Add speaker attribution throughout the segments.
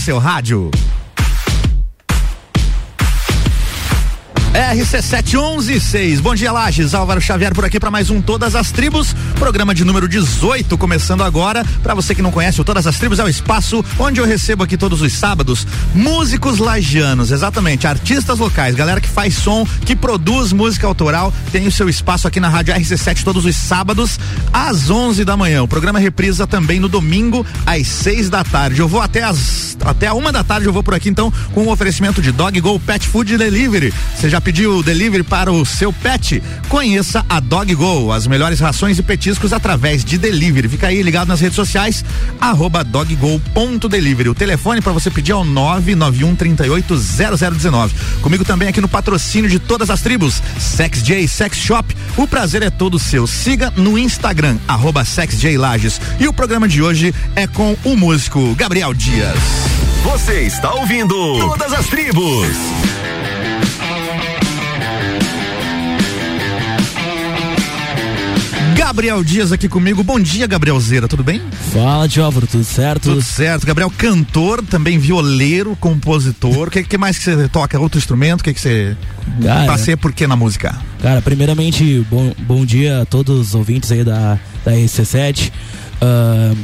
Speaker 1: seu rádio. RC7116. Bom dia, Lages. Álvaro Xavier por aqui para mais um Todas as Tribos, programa de número 18, começando agora. Para você que não conhece, o Todas as Tribos é o espaço onde eu recebo aqui todos os sábados músicos lagianos, exatamente, artistas locais, galera que faz som, que produz música autoral, tem o seu espaço aqui na Rádio RC7 todos os sábados às 11 da manhã. O programa reprisa também no domingo às 6 da tarde. Eu vou até as até a uma da tarde eu vou por aqui então com o um oferecimento de Dog Go Pet Food Delivery. Você já pediu delivery para o seu pet? Conheça a Dog Go, as melhores rações e petiscos através de delivery. Fica aí ligado nas redes sociais, arroba doggo.delivery. O telefone para você pedir é o 991 380019. Comigo também aqui no patrocínio de todas as tribos, Sex J Sex Shop. O prazer é todo seu. Siga no Instagram, arroba Lages. E o programa de hoje é com o músico Gabriel Dias.
Speaker 2: Você está ouvindo Todas as Tribos.
Speaker 1: Gabriel Dias aqui comigo. Bom dia, Gabrielzeira, tudo bem?
Speaker 3: Fala, Álvaro, tudo certo?
Speaker 1: Tudo certo. Gabriel, cantor, também violeiro, compositor. O que, que, mais que você toca? Outro instrumento? O que, que você cara, passeia por que na música?
Speaker 3: Cara, primeiramente, bom, bom dia a todos os ouvintes aí da, da RC7. Uh,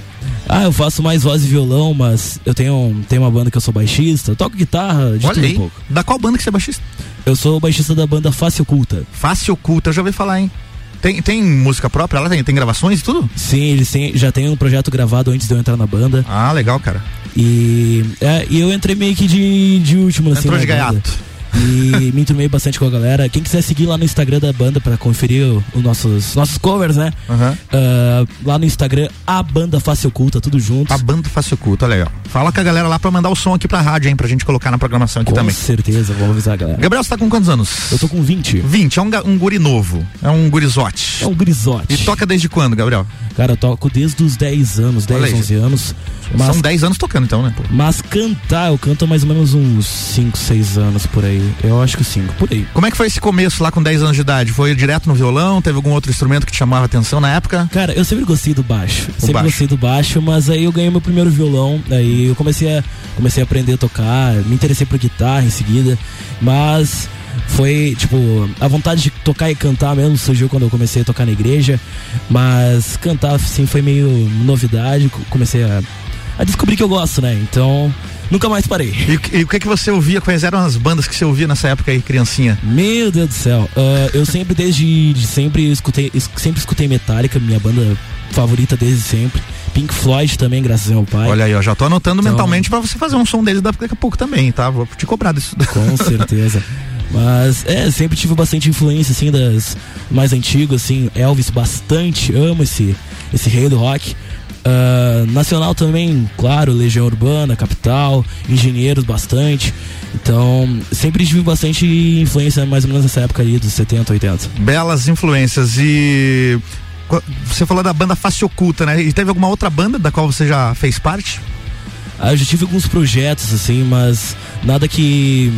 Speaker 3: ah, eu faço mais voz e violão, mas eu tenho, tenho uma banda que eu sou baixista, eu toco guitarra, de
Speaker 1: Olha
Speaker 3: tudo
Speaker 1: aí.
Speaker 3: um pouco.
Speaker 1: Da qual banda que você é baixista?
Speaker 3: Eu sou baixista da banda Face Oculta.
Speaker 1: Face Oculta, eu já ouvi falar, hein? Tem, tem música própria? Ela tem, tem gravações e tudo?
Speaker 3: Sim, eles têm, já tem um projeto gravado antes de eu entrar na banda.
Speaker 1: Ah, legal, cara.
Speaker 3: E, é, e eu entrei meio que de, de último, assim.
Speaker 1: Entrou de gaiato.
Speaker 3: E me enturmei bastante com a galera. Quem quiser seguir lá no Instagram da banda para conferir os nossos, nossos covers, né?
Speaker 1: Uhum.
Speaker 3: Uh, lá no Instagram, a banda Face Oculta, tudo junto.
Speaker 1: A banda Face Oculta, legal. Fala com a galera lá pra mandar o som aqui pra rádio, hein? Pra gente colocar na programação aqui
Speaker 3: com
Speaker 1: também.
Speaker 3: Com certeza, vou avisar a galera.
Speaker 1: Gabriel, você tá com quantos anos?
Speaker 3: Eu tô com 20.
Speaker 1: 20, é um, um guri novo. É um gurizote.
Speaker 3: É um gurizote.
Speaker 1: E toca desde quando, Gabriel?
Speaker 3: Cara, eu toco desde os 10 anos, 10, 11 anos.
Speaker 1: Mas, São 10 anos tocando então, né? Pô?
Speaker 3: Mas cantar, eu canto há mais ou menos uns 5, 6 anos por aí. Eu acho que 5, por aí.
Speaker 1: Como é que foi esse começo lá com 10 anos de idade? Foi direto no violão? Teve algum outro instrumento que te chamava a atenção na época?
Speaker 3: Cara, eu sempre gostei do baixo.
Speaker 1: O
Speaker 3: sempre
Speaker 1: baixo.
Speaker 3: gostei do baixo, mas aí eu ganhei meu primeiro violão. Aí eu comecei a, comecei a aprender a tocar, me interessei por guitarra em seguida. Mas foi, tipo, a vontade de tocar e cantar mesmo surgiu quando eu comecei a tocar na igreja, mas cantar, assim, foi meio novidade, comecei a, a descobrir que eu gosto, né? Então, nunca mais parei.
Speaker 1: E, e, o que que você ouvia? Quais eram as bandas que você ouvia nessa época aí, criancinha?
Speaker 3: Meu Deus do céu, uh, eu sempre, desde de sempre, escutei, sempre escutei Metallica, minha banda favorita desde sempre. Pink Floyd também, graças ao meu pai.
Speaker 1: Olha aí, ó, já tô anotando então, mentalmente para você fazer um som deles daqui a pouco também, tá? Vou te cobrar disso.
Speaker 3: Com certeza. Mas é, sempre tive bastante influência assim das mais antigas, assim, Elvis bastante, amo esse esse rei do rock. Uh, nacional também, claro, Legião Urbana, Capital, Engenheiros bastante. Então, sempre tive bastante influência mais ou menos nessa época aí dos 70, 80.
Speaker 1: Belas influências e você falou da banda Face Oculta, né? E teve alguma outra banda da qual você já fez parte?
Speaker 3: Ah, eu já tive alguns projetos assim, mas nada que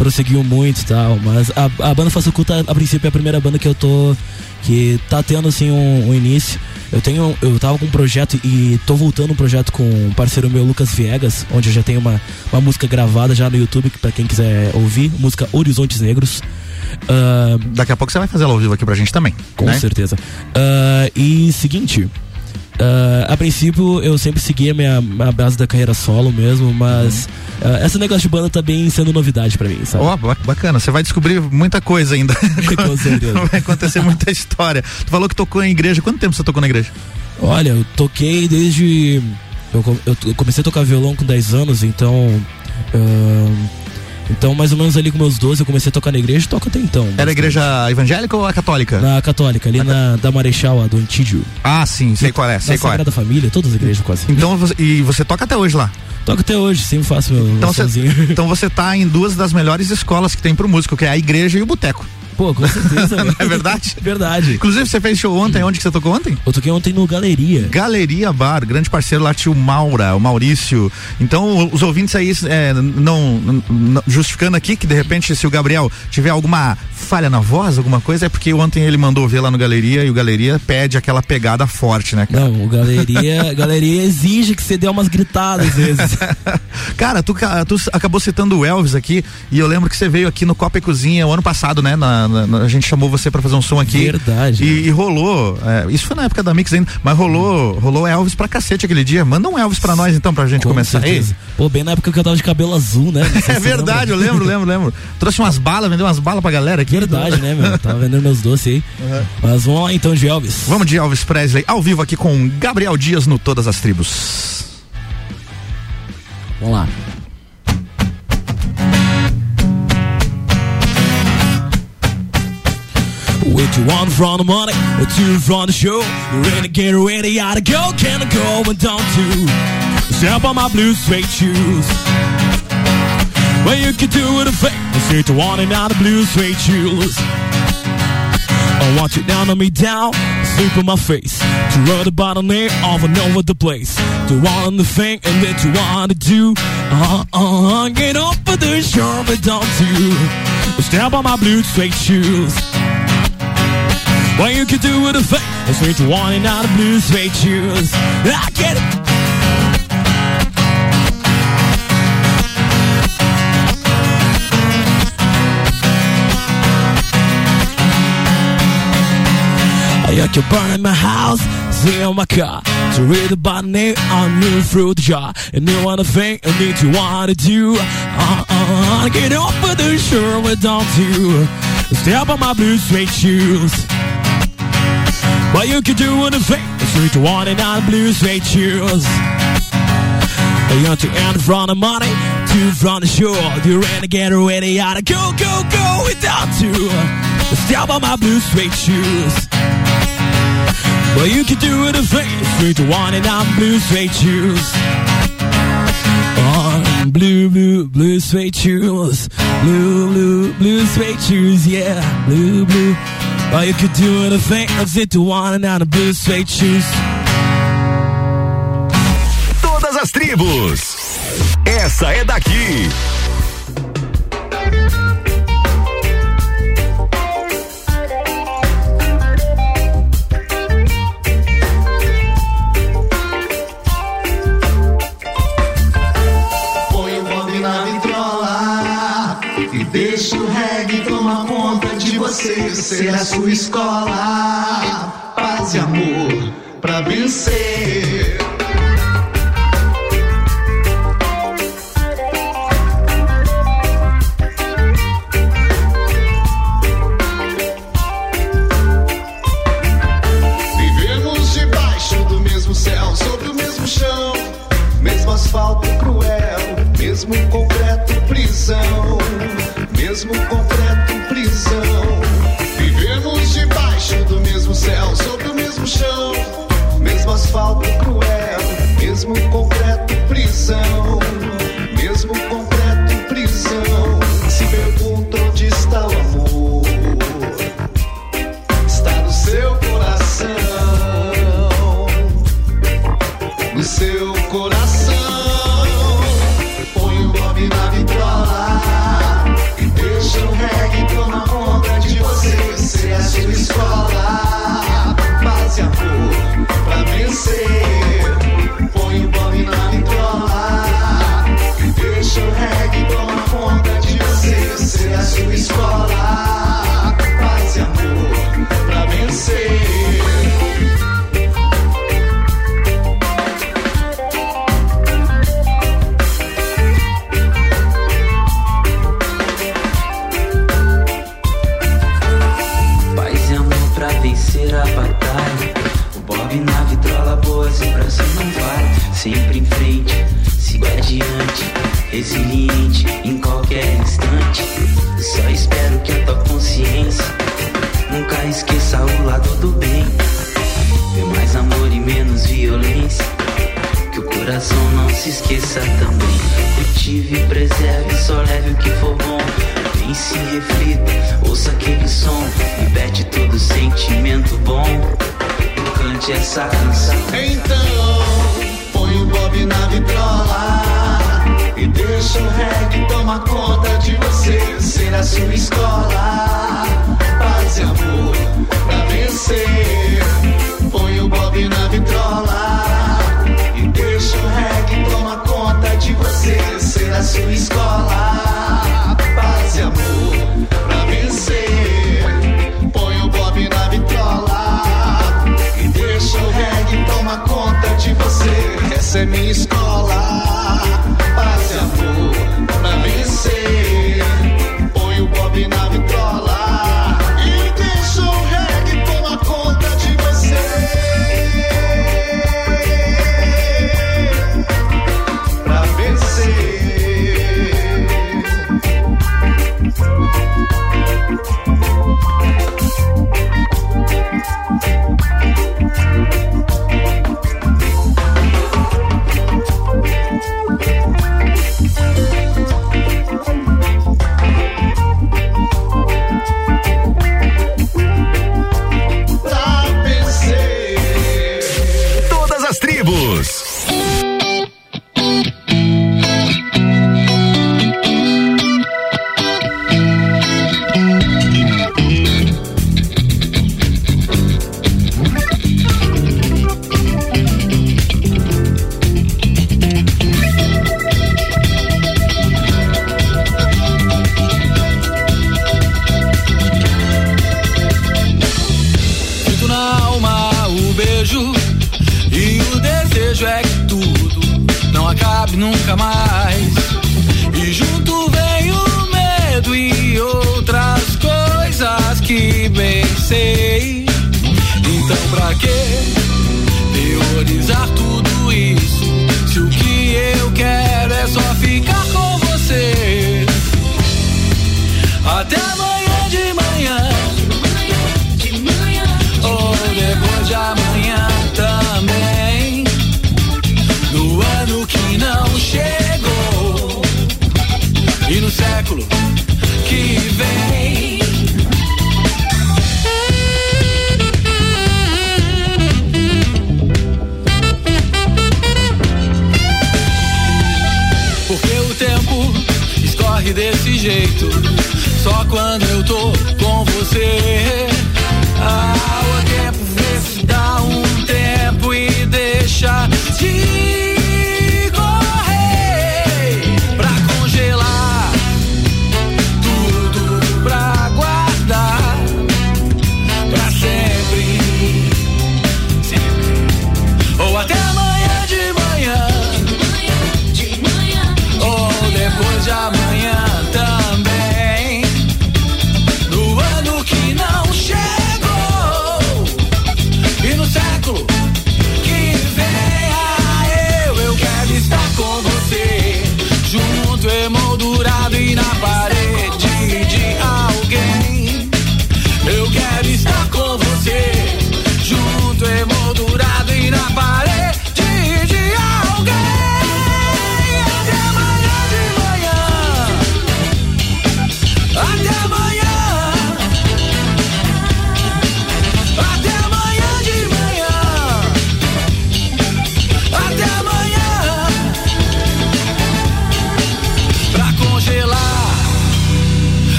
Speaker 3: prosseguiu muito e tal, mas a, a banda Face Oculta a princípio é a primeira banda que eu tô que tá tendo assim um, um, início. Eu tenho eu tava com um projeto e tô voltando um projeto com um parceiro meu Lucas Viegas, onde eu já tenho uma, uma música gravada já no YouTube para quem quiser ouvir, música Horizontes Negros.
Speaker 1: Uh, Daqui a pouco você vai fazer ela ao vivo aqui pra gente também.
Speaker 3: Com
Speaker 1: né?
Speaker 3: certeza. Uh, e seguinte, Uh, a princípio eu sempre segui a minha, minha base da carreira solo mesmo, mas uhum. uh, esse negócio de banda tá bem sendo novidade para mim, sabe?
Speaker 1: Ó, oh, bacana, você vai descobrir muita coisa ainda.
Speaker 3: Com certeza.
Speaker 1: vai acontecer muita história. Tu falou que tocou em igreja, quanto tempo você tocou na igreja?
Speaker 3: Olha, eu toquei desde. Eu, eu comecei a tocar violão com 10 anos, então. Uh, então, mais ou menos ali com meus 12, eu comecei a tocar na igreja e toco até então.
Speaker 1: Era a igreja evangélica ou a católica?
Speaker 3: Na católica, ali a na da Marechal, a do Antídio.
Speaker 1: Ah, sim, sei qual é, sei qual
Speaker 3: é. da Família, todas as igrejas quase.
Speaker 1: Então, e você toca até hoje lá?
Speaker 3: Toco até hoje, sempre faço meu
Speaker 1: então
Speaker 3: você,
Speaker 1: então você tá em duas das melhores escolas que tem pro músico, que é a igreja e o boteco.
Speaker 3: Pô, com certeza.
Speaker 1: Não é verdade?
Speaker 3: verdade.
Speaker 1: Inclusive, você fez show ontem, onde que você tocou ontem?
Speaker 3: Eu toquei ontem no Galeria.
Speaker 1: Galeria Bar, grande parceiro lá, tio Maura, o Maurício. Então, os ouvintes aí, é, não, não, justificando aqui que de repente, se o Gabriel tiver alguma falha na voz, alguma coisa, é porque ontem ele mandou ver lá no Galeria e o Galeria pede aquela pegada forte, né?
Speaker 3: Cara? Não, o Galeria, Galeria exige que você dê umas gritadas às vezes.
Speaker 1: cara, tu, tu acabou citando o Elvis aqui e eu lembro que você veio aqui no Copa e Cozinha o ano passado, né? Na, na, a gente chamou você para fazer um som aqui.
Speaker 3: Verdade.
Speaker 1: E, e rolou, é, isso foi na época da Mix ainda, mas rolou, rolou Elvis pra cacete aquele dia. Manda um Elvis pra nós então, pra gente Com começar certeza.
Speaker 3: aí. Pô, bem na época que eu tava de cabelo azul, né?
Speaker 1: é verdade, lembra. eu lembro, lembro, lembro. Trouxe umas balas, vendeu umas balas pra galera aqui.
Speaker 3: Verdade, né, meu? Tava vendendo meus doces aí. Uhum. Mas vamos lá então de Elvis.
Speaker 1: Vamos de Elvis Presley, ao vivo aqui com Gabriel Dias no Todas as Tribos.
Speaker 3: Vamos lá. What you want from the money, what you from the show? You ready to get ready, gotta go, can I go and don't do? Step on my blue suede shoes. Well, you can do it a favor, say to want it out of blue suede shoes. I want you down on me down, sleep on my face. To run the bottom there, off and over the place. To want the thing and that you want to do. Uh uh, get up for the shore, but don't do. Step on my blue suede shoes. Well, you can do with a thing, say to want it out of blue suede shoes. I get it. I can burn in my house, in my car. To read about name on new fruit jar. And you wanna think and need you wanna do. Uh uh, get off of the shore without you. Step on my blue suede shoes. But you can do anything, sweet one and on blue suede shoes. You want to end from the money, to from the shore. To get ready, gotta go, go, go without you. Step on my blue suede shoes. Well, you can do it a face, three to one, and I'm blue suede shoes. On blue, blue, blue suede shoes. Blue, blue, blue suede shoes, yeah. Blue, blue. Well, you could do it a face, three to one, and I'm blue suede shoes.
Speaker 2: Todas as tribos. Essa é daqui.
Speaker 4: Você ser a sua escola. Paz e amor pra vencer.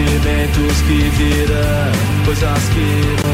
Speaker 5: sentimentos que virão, coisas que não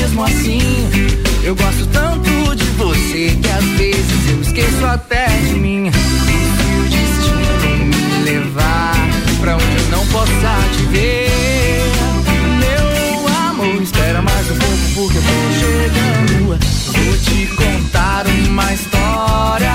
Speaker 5: mesmo assim. Eu gosto tanto de você que às vezes eu esqueço até de mim. E se o destino me levar pra onde eu não possa te ver, meu amor, espera mais um pouco porque eu tô chegando. Vou te contar uma história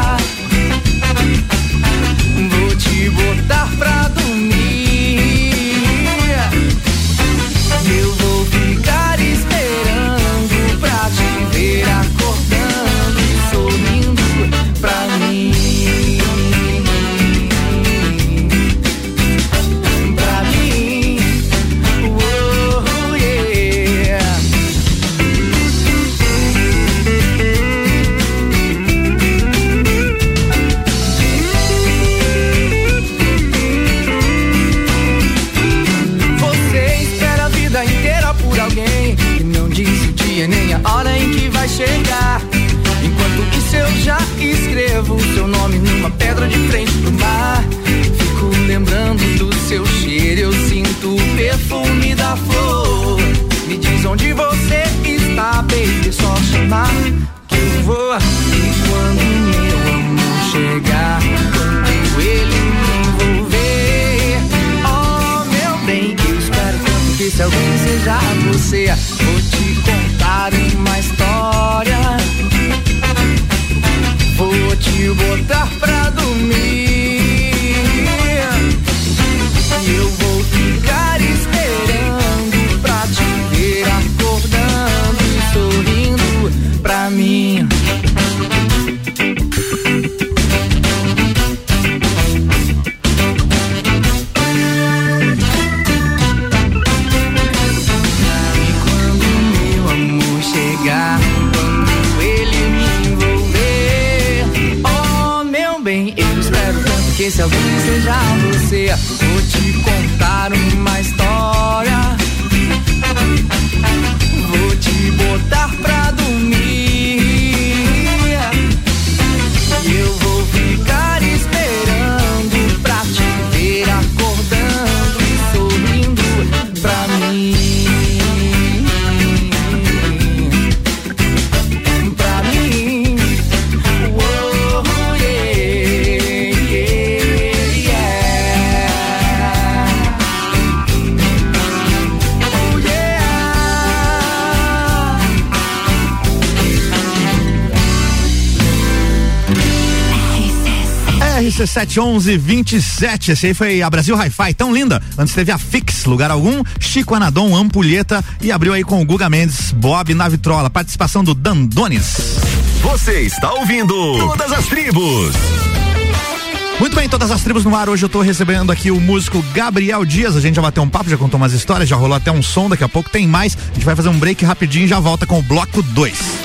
Speaker 5: que eu vou. E quando meu amor chegar, quando ele me envolver, oh meu bem, eu espero tanto que se alguém seja você, vou te contar uma história. Vou te botar pra dormir. Eu vou alguém
Speaker 1: RC71127, esse aí foi a Brasil Hi-Fi, tão linda. Antes teve a Fix, lugar algum, Chico Anadon, Ampulheta e abriu aí com o Guga Mendes, Bob Navitrola, participação do Dandones.
Speaker 2: Você está ouvindo Todas as Tribos.
Speaker 1: Muito bem, todas as tribos no ar. Hoje eu tô recebendo aqui o músico Gabriel Dias. A gente já bateu um papo, já contou umas histórias, já rolou até um som, daqui a pouco tem mais. A gente vai fazer um break rapidinho e já volta com o bloco 2.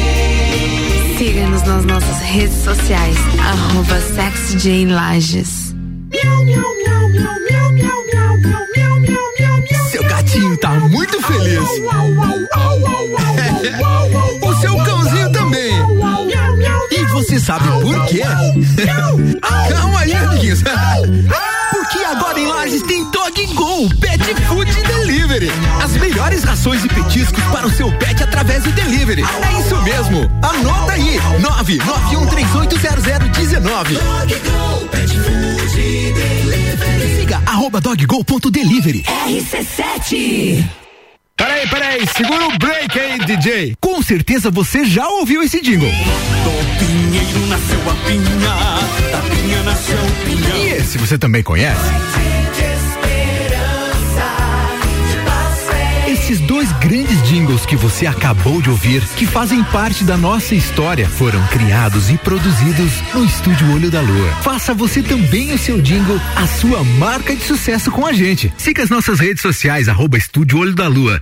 Speaker 6: Nas nossas redes sociais, arroba SexyJaneLages.
Speaker 7: Seu gatinho tá muito feliz. o seu cãozinho também. E você sabe por quê? Calma aí, amiguinhos. Porque agora em Lages tem Dog Go, Pet Food Delivery. As melhores rações e petiscos para o seu pet através do delivery. É isso mesmo. Anota aí, 991380019. Siga arroba doggo.delivery.
Speaker 1: Peraí, peraí, segura o break aí, DJ.
Speaker 7: Com certeza você já ouviu esse jingle.
Speaker 8: Do pinheiro nasceu a pinha, da pinha nasceu o pinhão.
Speaker 7: E esse você também conhece? Esses dois grandes jingles que você acabou de ouvir, que fazem parte da nossa história, foram criados e produzidos no Estúdio Olho da Lua. Faça você também o seu jingle, a sua marca de sucesso com a gente. Siga as nossas redes sociais, arroba Estúdio Olho da Lua.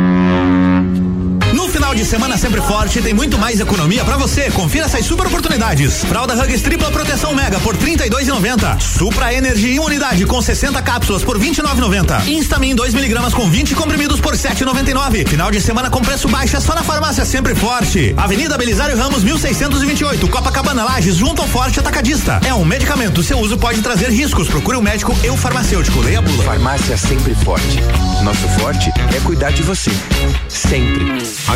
Speaker 1: Final de semana sempre forte tem muito mais economia pra você. Confira essas super oportunidades. Fralda Hugs tripla proteção mega por 32,90. Supra Energy imunidade com 60 cápsulas por 29,90. Instamin 2 miligramas com 20 comprimidos por 7,99. Final de semana com preço baixo é só na farmácia sempre forte. Avenida Belisário Ramos 1628, Copacabana Lages, junto ao Forte Atacadista. É um medicamento. Seu uso pode trazer riscos. Procure um médico e um farmacêutico. Leia a bula.
Speaker 9: Farmácia sempre forte. Nosso forte é cuidar de você. Sempre.
Speaker 2: A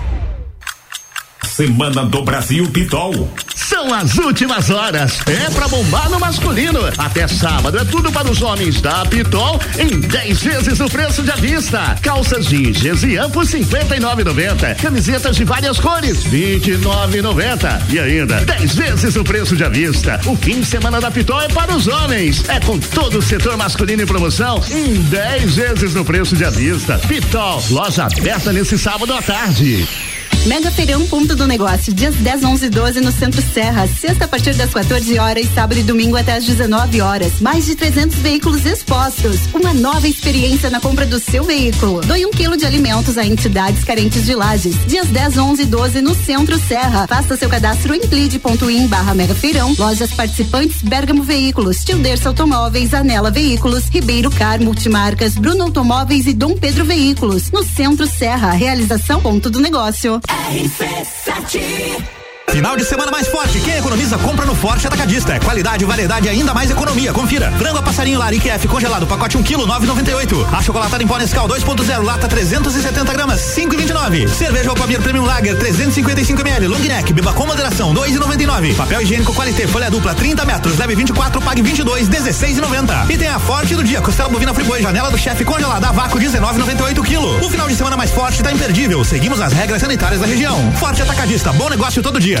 Speaker 2: Semana do Brasil Pitol.
Speaker 10: São as últimas horas. É pra bombar no masculino. Até sábado é tudo para os homens da Pitol em 10 vezes o preço de à vista. Calças jeans e por 59,90. Camisetas de várias cores 29,90. E ainda 10 vezes o preço de à vista. O fim de semana da Pitol é para os homens. É com todo o setor masculino em promoção em 10 vezes no preço de à vista. Pitol, loja aberta nesse sábado à tarde.
Speaker 11: Mega Feirão Ponto do Negócio, dias 10, 11 e 12 no Centro Serra. Sexta a partir das 14 horas, sábado e domingo até às 19 horas. Mais de 300 veículos expostos. Uma nova experiência na compra do seu veículo. Doe um quilo de alimentos a entidades carentes de lajes. Dias 10, 11 e 12 no Centro Serra. Faça seu cadastro em plid.in barra Mega Feirão. Lojas participantes Bergamo Veículos, Tilderça Automóveis, Anela Veículos, Ribeiro Car Multimarcas, Bruno Automóveis e Dom Pedro Veículos. No Centro Serra. Realização Ponto do Negócio.
Speaker 1: RC7 Final de semana mais forte. Quem economiza, compra no Forte Atacadista. É qualidade, variedade e ainda mais economia. Confira. Frango passarinho Larique F congelado, pacote 1 kg, 9,98. A chocolatada em pó Nescau 2.0, lata 370 gramas, 5,29. Cerveja Alpamir Premium Lager 355 ml, long neck, beba com moderação, 2,99. Papel higiênico Qualité, folha dupla 30 metros, leve 24, pague 22, 16,90. E tem a forte do dia, costela bovina friboi, janela do chefe congelada, a vácuo 19,98 kg. O final de semana mais forte tá imperdível. Seguimos as regras sanitárias da região. Forte Atacadista, bom negócio todo dia.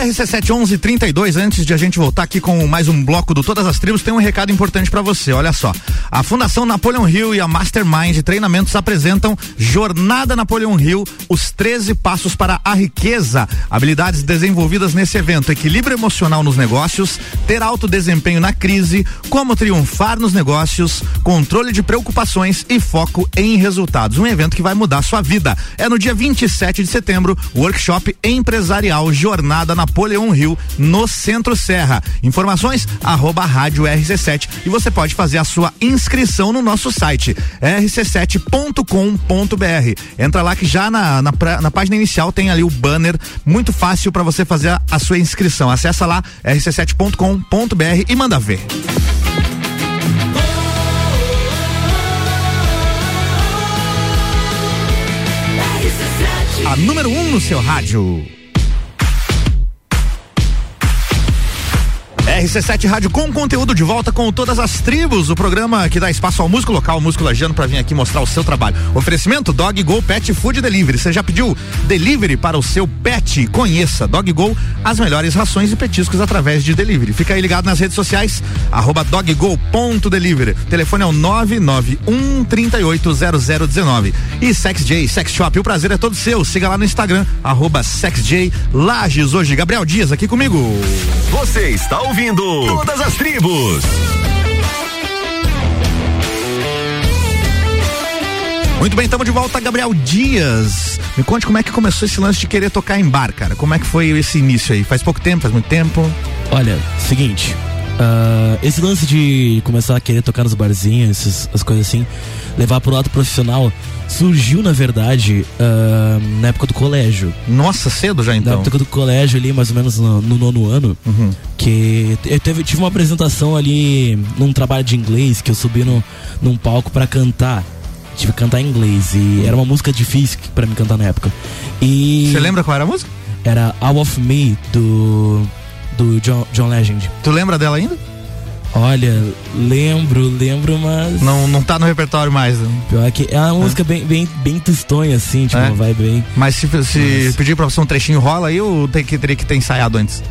Speaker 1: RC71132, antes de a gente voltar aqui com mais um bloco do Todas as Tribos, tem um recado importante para você. Olha só. A Fundação Napoleon Hill e a Mastermind Treinamentos apresentam Jornada Napoleon Hill, os 13 passos para a riqueza. Habilidades desenvolvidas nesse evento: equilíbrio emocional nos negócios, ter alto desempenho na crise, como triunfar nos negócios, controle de preocupações e foco em resultados. Um evento que vai mudar sua vida. É no dia 27 de setembro, workshop empresarial Jornada Napoleon Hill no Centro Serra. Informações arroba rádio RC7 e você pode fazer a sua inscrição no nosso site rc7.com.br. Entra lá que já na, na, na página inicial tem ali o banner muito fácil para você fazer a, a sua inscrição. Acessa lá rc7.com.br e manda ver. A número 1 um no seu rádio. RC7 Rádio com conteúdo de volta com todas as tribos, o programa que dá espaço ao músico local, o músico lagiano para vir aqui mostrar o seu trabalho. Oferecimento Dog Go Pet Food Delivery. Você já pediu delivery para o seu pet? Conheça Dog Go, as melhores rações e petiscos através de delivery. Fica aí ligado nas redes sociais, arroba doggo.delivery. Telefone é o 991 380019. E Sex J, Sex Shop, o prazer é todo seu. Siga lá no Instagram, arroba Sex J Lages. Hoje, Gabriel Dias aqui comigo.
Speaker 2: Você está ouvindo Todas as Tribos.
Speaker 1: Muito bem, estamos de volta, Gabriel Dias. Me conte como é que começou esse lance de querer tocar em bar, cara. Como é que foi esse início aí? Faz pouco tempo, faz muito tempo?
Speaker 3: Olha, seguinte. ah, esse lance de começar a querer tocar nos barzinhos, essas, as coisas assim, levar pro lado profissional, surgiu, na verdade, ah, na época do colégio.
Speaker 1: Nossa, cedo já então?
Speaker 3: Na época do colégio ali, mais ou menos no, no nono ano, que eu teve, tive uma apresentação ali num trabalho de inglês que eu subi no, num palco pra cantar. Tive que cantar em inglês e era uma música difícil pra mim cantar na época. E.
Speaker 1: Você lembra qual era a música?
Speaker 3: Era All of Me do. do John, John Legend.
Speaker 1: Tu lembra dela ainda?
Speaker 3: Olha, lembro, lembro, mas.
Speaker 1: Não, não tá no repertório mais. né?
Speaker 3: Pior que é uma música bem, bem, bem tristonha, assim, tipo,
Speaker 1: É?
Speaker 3: vibe bem.
Speaker 1: Mas se, se pedir pra você um trechinho, rola aí ou tem que, teria que ter ensaiado antes?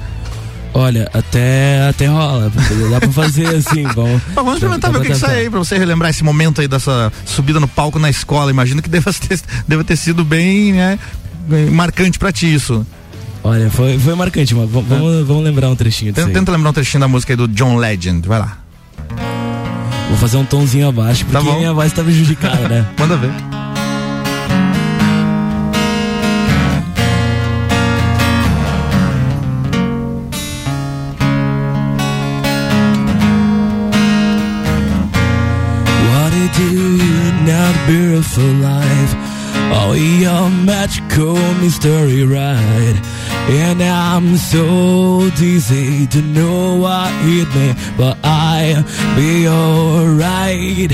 Speaker 3: Olha, até, até rola. Dá pra fazer assim, vamos.
Speaker 1: Mas vamos experimentar ver o que, que sai aí pra você relembrar esse momento aí dessa subida no palco na escola. Imagino que deva ter, deva ter sido bem, né, marcante pra ti isso.
Speaker 3: Olha, foi, foi marcante, mas vamos, vamos, lembrar um trechinho disso
Speaker 1: Tenta, lembrar um trechinho da música aí do John Legend. Vai lá.
Speaker 3: Vou fazer um tomzinho abaixo, porque
Speaker 1: Tá
Speaker 3: minha voz tá prejudicada, né?
Speaker 1: Manda ver.
Speaker 3: Beautiful life? Oh, your magical mystery ride. And I'm so dizzy to know what hit me, but I'll be alright.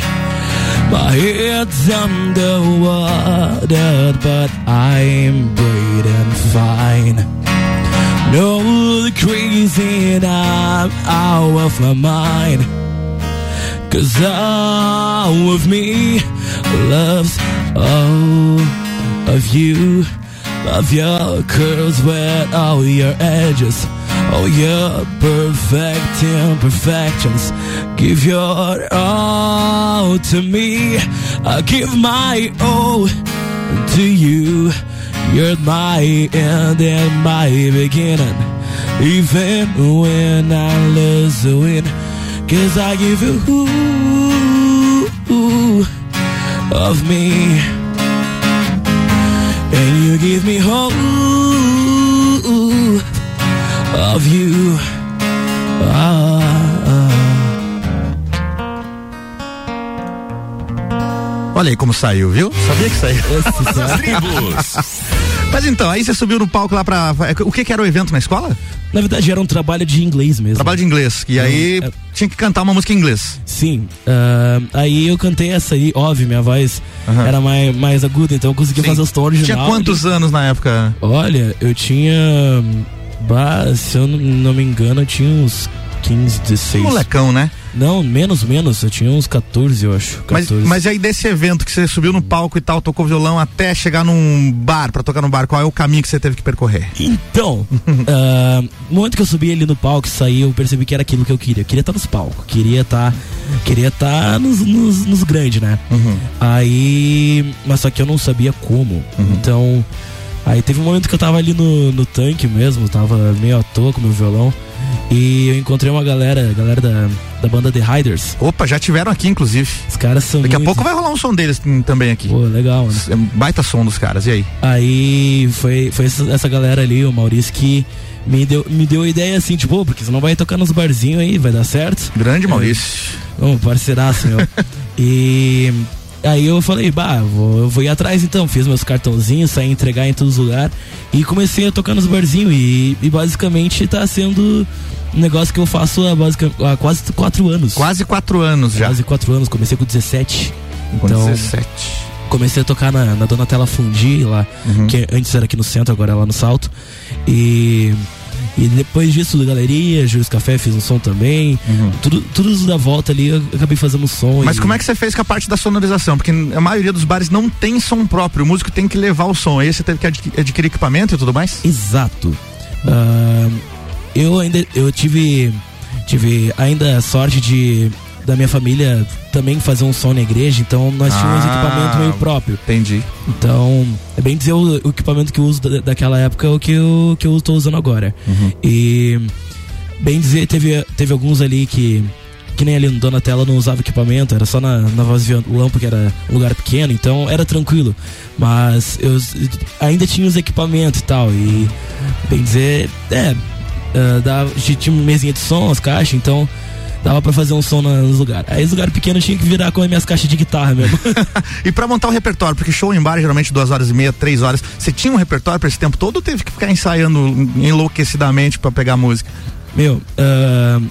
Speaker 3: My head's underwater, but I'm breathing fine. No, crazy and I'm out of my mind. Cause all of me loves all of you. Love your curls with all your edges. All you're perfect imperfections. Give your all to me. I give my all to you. You're my end and my beginning. Even when I lose the win. Cause I give you of me. And you give me hope of you. Ah,
Speaker 1: Olha aí como saiu, viu? Sabia que saiu.
Speaker 2: Tribos.
Speaker 1: Mas então, aí você subiu no palco lá pra. O que, que era o evento na escola?
Speaker 3: Na verdade era um trabalho de inglês mesmo.
Speaker 1: Trabalho de inglês. E aí
Speaker 3: é-
Speaker 1: tinha que cantar uma música em inglês.
Speaker 3: Sim. ah, aí eu cantei essa aí, óbvio, minha voz era mais, mais aguda, então eu consegui
Speaker 1: Sim.
Speaker 3: fazer os tons original.
Speaker 1: Tinha quantos anos na época?
Speaker 3: Olha, eu tinha. Bah, se eu não- não me engano, eu tinha uns 15, 16.
Speaker 1: Molecão, né?
Speaker 3: Não, menos, menos. Eu tinha uns 14, eu acho.
Speaker 1: Mas,
Speaker 3: 14.
Speaker 1: mas aí desse evento que você subiu no palco e tal, tocou violão até chegar num bar, pra tocar no bar, qual é o caminho que você teve que percorrer?
Speaker 3: Então, ah, no momento que eu subi ali no palco e saí, eu percebi que era aquilo que eu queria. Eu queria estar nos palcos, queria estar. Queria estar nos, nos, nos grandes, né? Aí. Mas só que eu não sabia como. Então. Aí teve um momento que eu tava ali no, no tanque mesmo, tava meio à toa com meu violão. E eu encontrei uma galera, galera da, da banda The Riders.
Speaker 1: Opa, já tiveram aqui, inclusive.
Speaker 3: Os caras são.
Speaker 1: Daqui a
Speaker 3: muito-
Speaker 1: pouco vai rolar um som deles também aqui.
Speaker 3: Pô, legal, né?
Speaker 1: É um Baita som dos caras, e aí?
Speaker 3: Aí foi, foi essa, galera ali, o Maurício, que me deu, me deu a ideia assim, tipo, "Pô, porque você não vai tocar nos barzinhos aí, vai dar certo.
Speaker 1: Grande Maurício.
Speaker 3: Um parceiraço, meu. e aí eu falei, bah, vou, eu vou ir atrás então. Fiz meus cartãozinhos, saí entregar em todos os lugares e comecei a tocar nos barzinhos. E, e basicamente tá sendo um negócio que eu faço há, basica- há quase quatro anos.
Speaker 1: Quase quatro anos já.
Speaker 3: Quase quatro anos, comecei com 17.
Speaker 1: Com
Speaker 3: Então,
Speaker 1: 17.
Speaker 3: comecei a tocar na, na Donatella Fundi lá,
Speaker 1: Uhum.
Speaker 3: que antes era aqui no centro, agora é lá no Salto. E, e depois disso, Galeria, Júlio Café, fiz um som também. Tudo, tudo isso da volta ali, eu acabei fazendo um som.
Speaker 1: Mas
Speaker 3: e-
Speaker 1: como é que você fez com a parte da sonorização? Porque a maioria dos bares não tem som próprio, o músico tem que levar o som. Aí você teve que adqui- adquirir equipamento e tudo mais?
Speaker 3: Exato. Ah, eu ainda eu tive tive ainda a sorte de da minha família também fazer um som na igreja, então nós tínhamos
Speaker 1: Ah,
Speaker 3: equipamento meio próprio.
Speaker 1: Entendi.
Speaker 3: Então, é bem dizer o, o equipamento que eu uso da- daquela época é o que eu, que eu tô usando agora. E bem dizer, teve, teve alguns ali que que nem ali no Donatella não usava equipamento, era só na, na voz violão porque era um lugar pequeno, então era tranquilo. Mas eu ainda tinha os equipamentos e tal, e bem dizer, é, ah, dava, tinha uma mesinha de som, as caixas, então dava pra fazer um som nos lugares. Aí os lugares pequenos tinha que virar com as minhas caixas de guitarra mesmo.
Speaker 1: E pra montar o repertório, porque show em bar geralmente duas horas e meia, três horas. Você tinha um repertório pra esse tempo todo ou teve que ficar ensaiando enlouquecidamente pra pegar música?
Speaker 3: Meu, ah,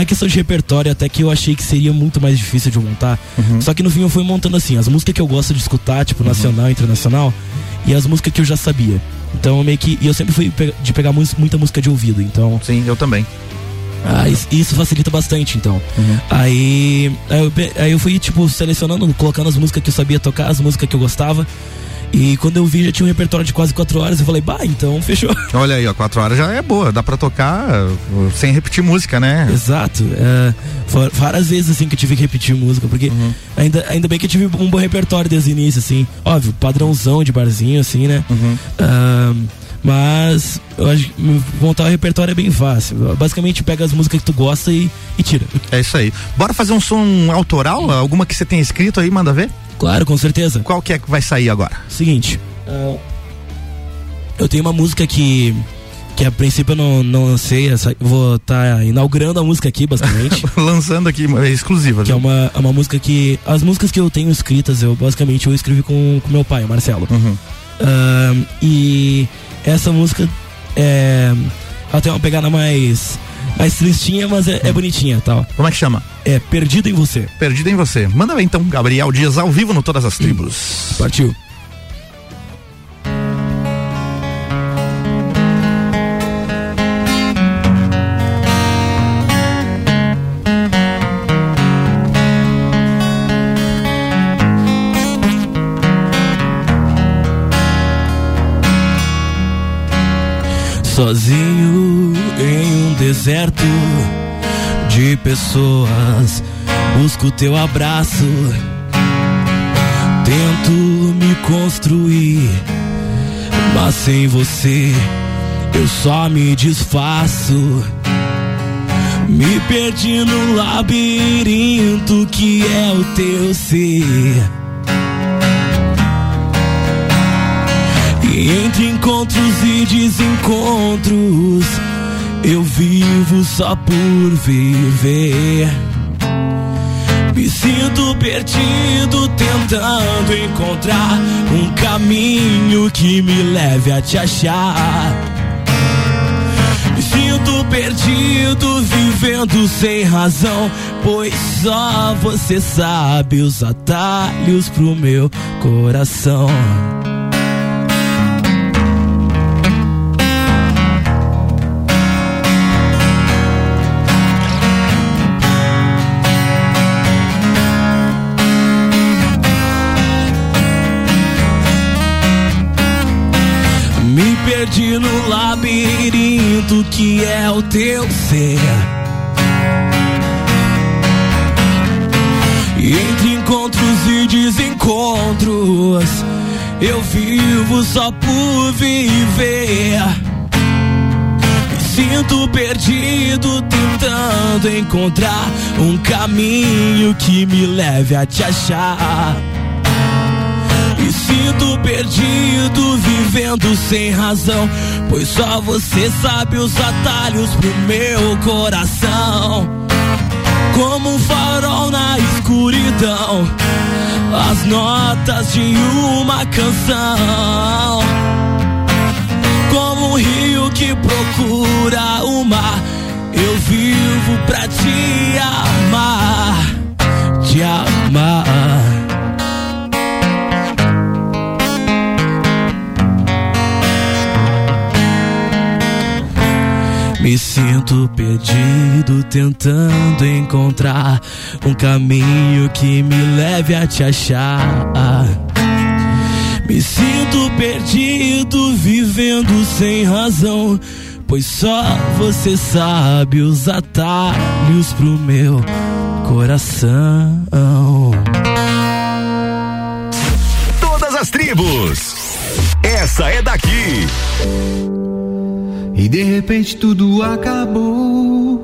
Speaker 3: a questão de repertório até que eu achei que seria muito mais difícil de montar. Só que no fim eu fui montando assim, as músicas que eu gosto de escutar, tipo nacional, internacional, e as músicas que eu já sabia. Então eu meio que. E eu sempre fui de pegar muita música de ouvido, então.
Speaker 1: Sim, eu também.
Speaker 3: Ah, is- isso facilita bastante, então. Aí, aí, eu, aí eu fui, tipo, selecionando, colocando as músicas que eu sabia tocar, as músicas que eu gostava. E quando eu vi já tinha um repertório de quase quatro horas, eu falei, bah, então fechou.
Speaker 1: Olha aí, ó, quatro horas já é boa, dá pra tocar uh, sem repetir música, né?
Speaker 3: Exato. É, for- várias vezes assim que eu tive que repetir música, porque ainda, ainda bem que eu tive um bom repertório desde o início, assim. Óbvio, padrãozão de barzinho, assim, né? Ah, mas eu acho que montar o repertório é bem fácil. Basicamente pega as músicas que tu gosta e, e tira.
Speaker 1: É isso aí. Bora fazer um som autoral? Alguma que você tenha escrito aí, manda ver?
Speaker 3: Claro, com certeza.
Speaker 1: Qual que é que vai sair agora?
Speaker 3: Seguinte. ah, eu tenho uma música que. Que a princípio eu não, não lancei, essa, vou estar inaugurando a música aqui, basicamente.
Speaker 1: Lançando aqui, é exclusiva.
Speaker 3: Que é uma, é uma música que. As músicas que eu tenho escritas, eu basicamente eu escrevi com, com meu pai, o Marcelo. E essa música é. Ela tem uma pegada mais. mais tristinha, mas é, é bonitinha tal.
Speaker 1: Como é que chama?
Speaker 3: É Perdido em Você.
Speaker 1: Perdido em você. Manda ver então, Gabriel Dias ao vivo no Todas as Tribos.
Speaker 3: Partiu. Sozinho em um deserto de pessoas, busco teu abraço. Tento me construir, mas sem você eu só me desfaço. Me perdi no labirinto que é o teu ser. Entre encontros e desencontros, eu vivo só por viver. Me sinto perdido tentando encontrar um caminho que me leve a te achar. Me sinto perdido vivendo sem razão, pois só você sabe os atalhos pro meu coração. No labirinto que é o teu ser. Entre encontros e desencontros, eu vivo só por viver. Me sinto perdido tentando encontrar um caminho que me leve a te achar. Sinto perdido, vivendo sem razão. Pois só você sabe os atalhos pro meu coração. Como um farol na escuridão, as notas de uma canção. Como um rio que procura o mar, eu vivo pra te amar, te amar. Me sinto perdido tentando encontrar um caminho que me leve a te achar. Me sinto perdido vivendo sem razão, pois só você sabe os atalhos pro meu coração.
Speaker 2: Todas as tribos. Essa é daqui.
Speaker 12: E de repente tudo acabou.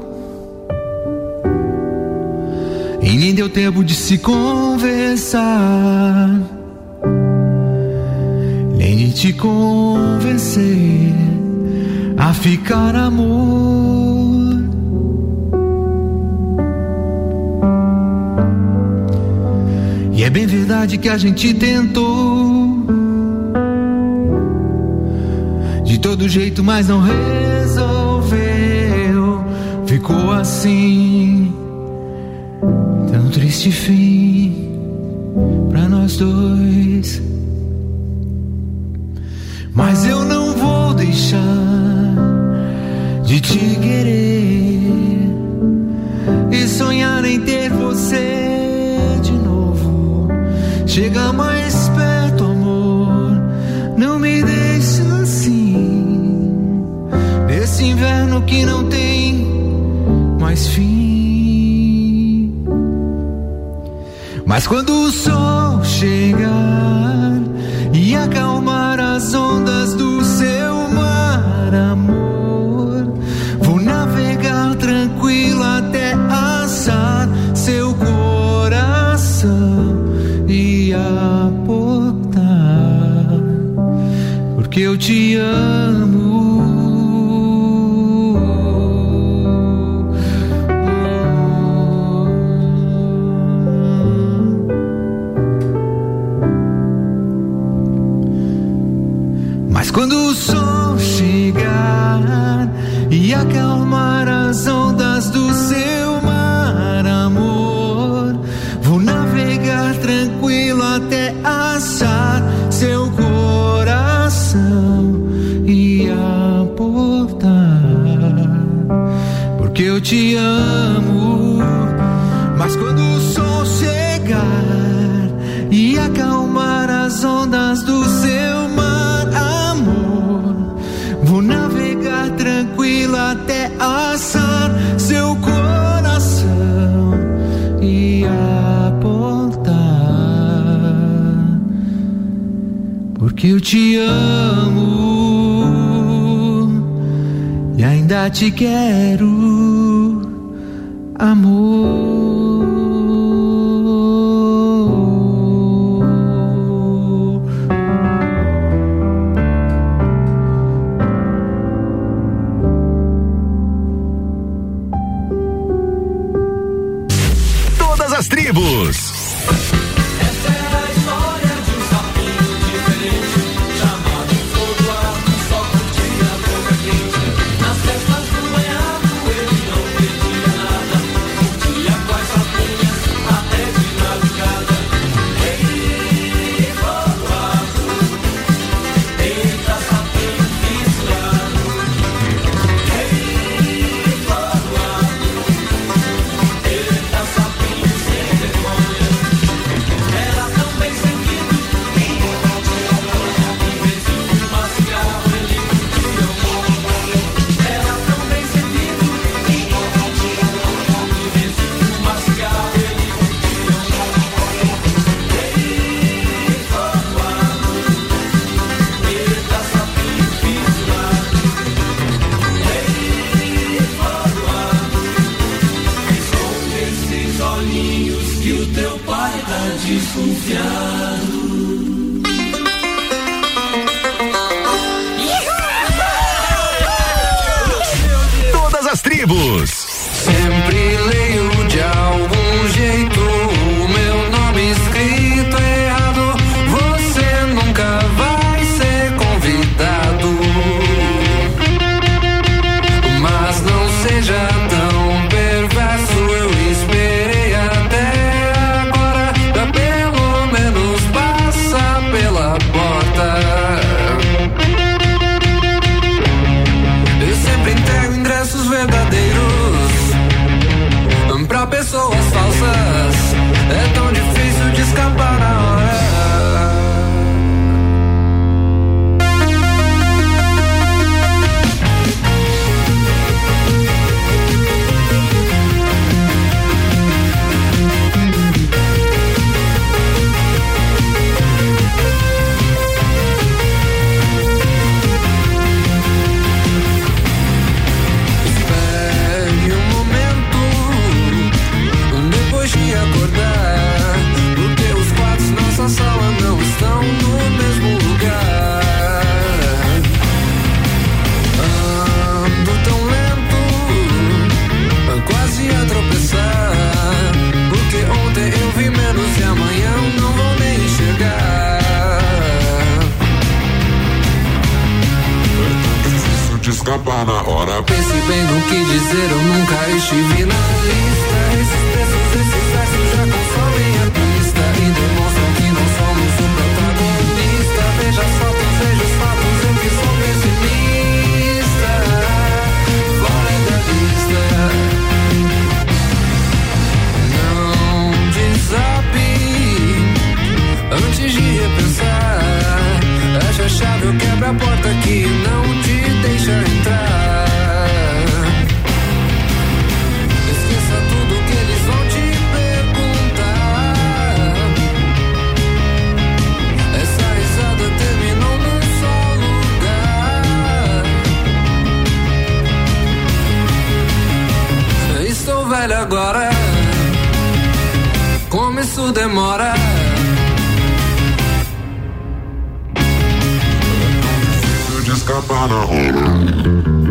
Speaker 12: E nem deu tempo de se conversar. Nem de te convencer a ficar amor. E é bem verdade que a gente tentou. De todo jeito, mas não resolveu. Ficou assim, tão triste fim pra nós dois. Mas eu não vou deixar de te querer e sonhar em ter você de novo. Chega mais Nesse inverno que não tem mais fim. Mas quando o sol chegar e acalmar as ondas do seu mar, amor, vou navegar tranquilo até assar seu coração e aportar, porque eu te amo. Te amo. Mas quando o sol chegar e acalmar as ondas do seu mar, amor, vou navegar abraçar seu coração e apontar. Porque eu te amo e ainda te quero, escapar na hora. Pense no que dizer, eu nunca estive na lista. Esses preços, esses versos já consomem a pista e demonstram que não somos o protagonista. Veja fotos, veja os fatos, eu que sou pessimista. Fora da lista. Não desabe antes de repensar. Acha a chave, eu quebro a porta que não te deixa entrar. Esqueça tudo que eles vão te perguntar. Essa risada terminou num só lugar. Estou velho agora. Como isso demora?
Speaker 13: Difícil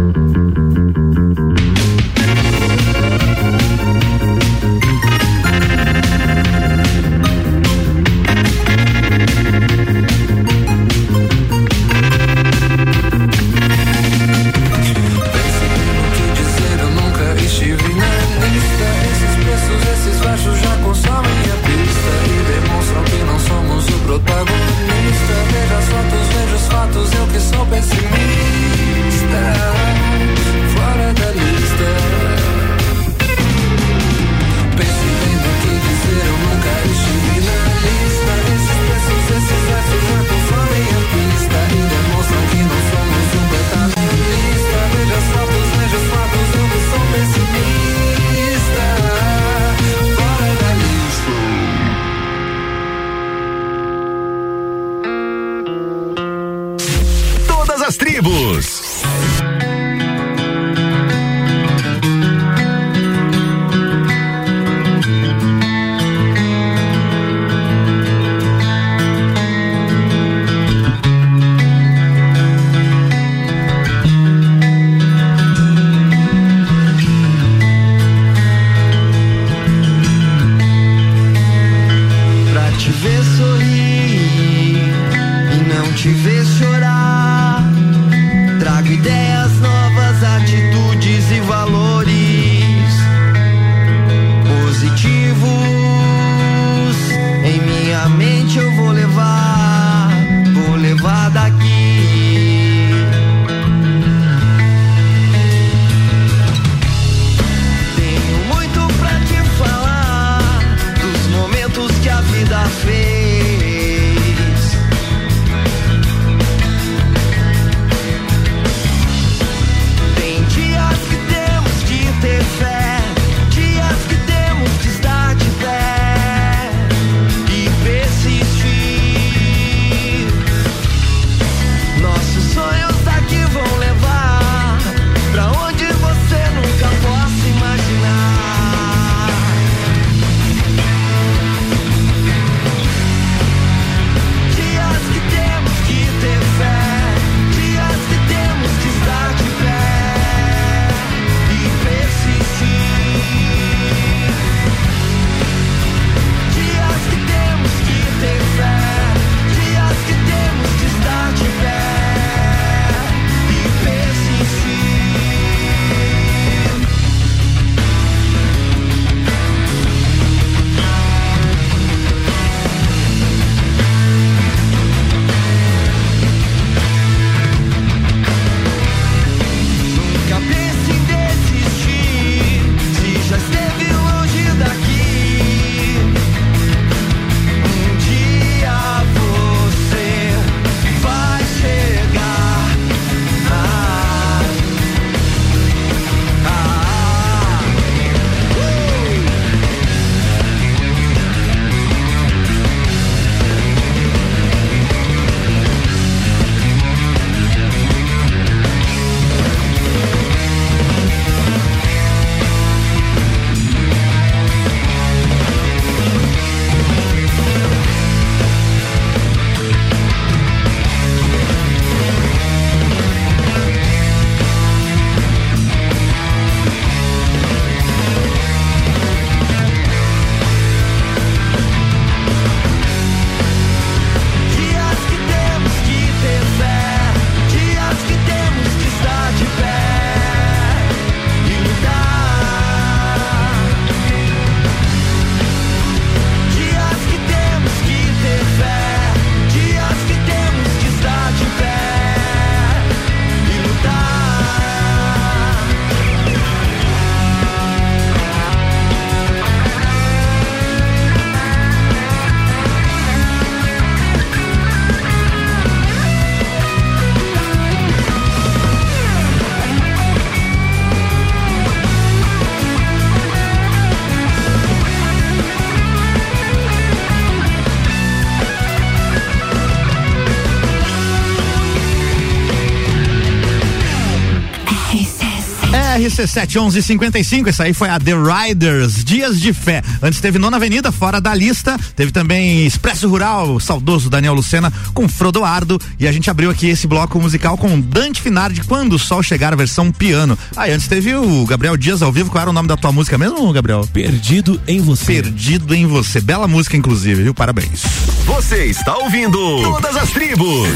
Speaker 1: RC71155, essa aí foi a The Riders, Dias de Fé. Antes teve Nona Avenida, fora da lista. Teve também Expresso Rural, saudoso Daniel Lucena, com Frodoardo. E a gente abriu aqui esse bloco musical com Dante Finardi, Quando o Sol Chegar, a versão piano. Aí antes teve o Gabriel Dias ao vivo. Qual era o nome da tua música mesmo, Gabriel?
Speaker 3: Perdido em Você.
Speaker 1: Perdido em Você. Bela música, inclusive, viu? Parabéns.
Speaker 2: Você está ouvindo Todas as Tribos.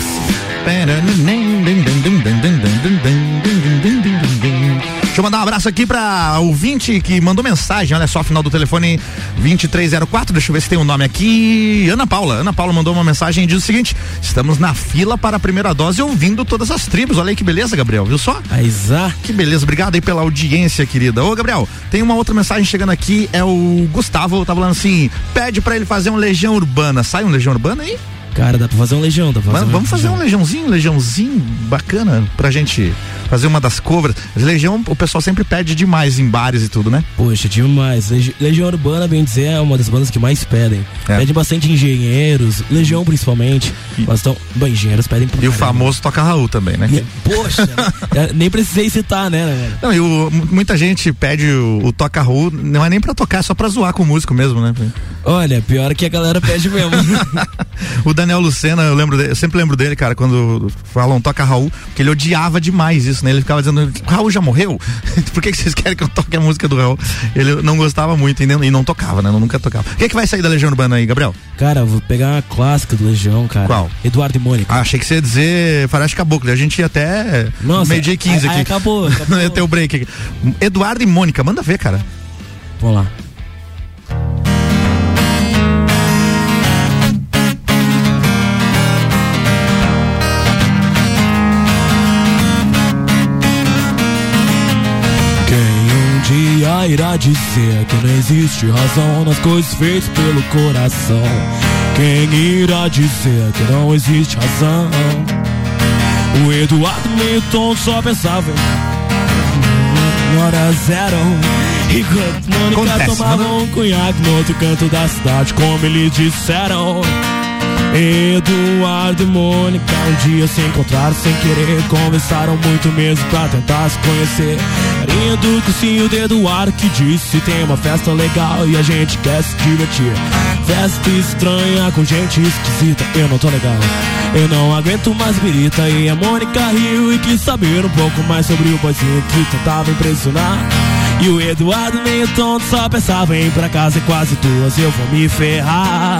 Speaker 1: Deixa eu mandar um abraço aqui pra ouvinte que mandou mensagem, olha só, final do telefone 2304, deixa eu ver se tem um nome aqui. Ana Paula. Ana Paula mandou uma mensagem e diz o seguinte: estamos na fila para a primeira dose ouvindo todas as tribos. Olha aí que beleza, Gabriel, viu só?
Speaker 3: Aizá.
Speaker 1: Que beleza, obrigado aí pela audiência, querida. Ô, Gabriel, tem uma outra mensagem chegando aqui, é o Gustavo, tá falando assim: pede pra ele fazer um Legião Urbana. Sai um Legião Urbana aí?
Speaker 3: Cara, dá pra fazer um legião, dá pra fazer
Speaker 1: Mas
Speaker 3: um
Speaker 1: vamos fazer um legiãozinho, legiãozinho bacana pra gente fazer uma das covers. Legião, o pessoal sempre pede demais em bares e tudo, né?
Speaker 3: Poxa, demais. Legi- Legião Urbana, bem dizer, é uma das bandas que mais pedem. Pede bastante engenheiros, Legião principalmente. Mas tão, bom, engenheiros pedem por
Speaker 1: E o famoso Toca Raul também, né?
Speaker 3: Poxa, é, nem precisei citar, né? né?
Speaker 1: Não, e o- muita gente pede o, o Toca Raul, não é nem pra tocar, é só pra zoar com o músico mesmo, né?
Speaker 3: Olha, pior que a galera pede mesmo.
Speaker 1: o Daniel Lucena, eu lembro dele, eu sempre lembro dele, cara, quando falam Toca Raul, porque ele odiava demais isso, né? Ele ficava dizendo, Raul já morreu? Por que, que vocês querem que eu toque a música do Raul? Ele não gostava muito e, nem- e não tocava, né? Nunca tocava. O que, que vai sair da Legião Urbana aí, Gabriel?
Speaker 3: Cara, eu vou pegar uma clássica do Legião, cara.
Speaker 1: Qual?
Speaker 3: Eduardo e Mônica.
Speaker 1: Ah, achei que você ia dizer Faroeste Caboclo. A gente ia até meio-dia e 15
Speaker 3: aí-
Speaker 1: aqui.
Speaker 3: aí acabou, acabou.
Speaker 1: ia ter o break aqui. Eduardo e Mônica, manda ver, cara.
Speaker 3: Vamos lá. Dia irá dizer que não existe razão nas coisas feitas pelo coração? Quem irá dizer que não existe razão? O Eduardo Milton só pensava em hora zero. Enquanto Mônica
Speaker 1: Acontece,
Speaker 3: tomava
Speaker 1: mano.
Speaker 3: um cunhaque no outro canto da cidade, como eles disseram. Eduardo e Mônica um dia se encontraram sem querer Conversaram muito mesmo pra tentar se conhecer. Carinha do cursinho de Eduardo que disse Tem uma festa legal e a gente quer se divertir. Festa estranha com gente esquisita Eu não tô legal. Eu não aguento mais birita E a Mônica riu e quis saber um pouco mais sobre o boizinho que tentava impressionar. E o Eduardo meio tonto só pensava em ir pra casa e quase duas eu vou me ferrar.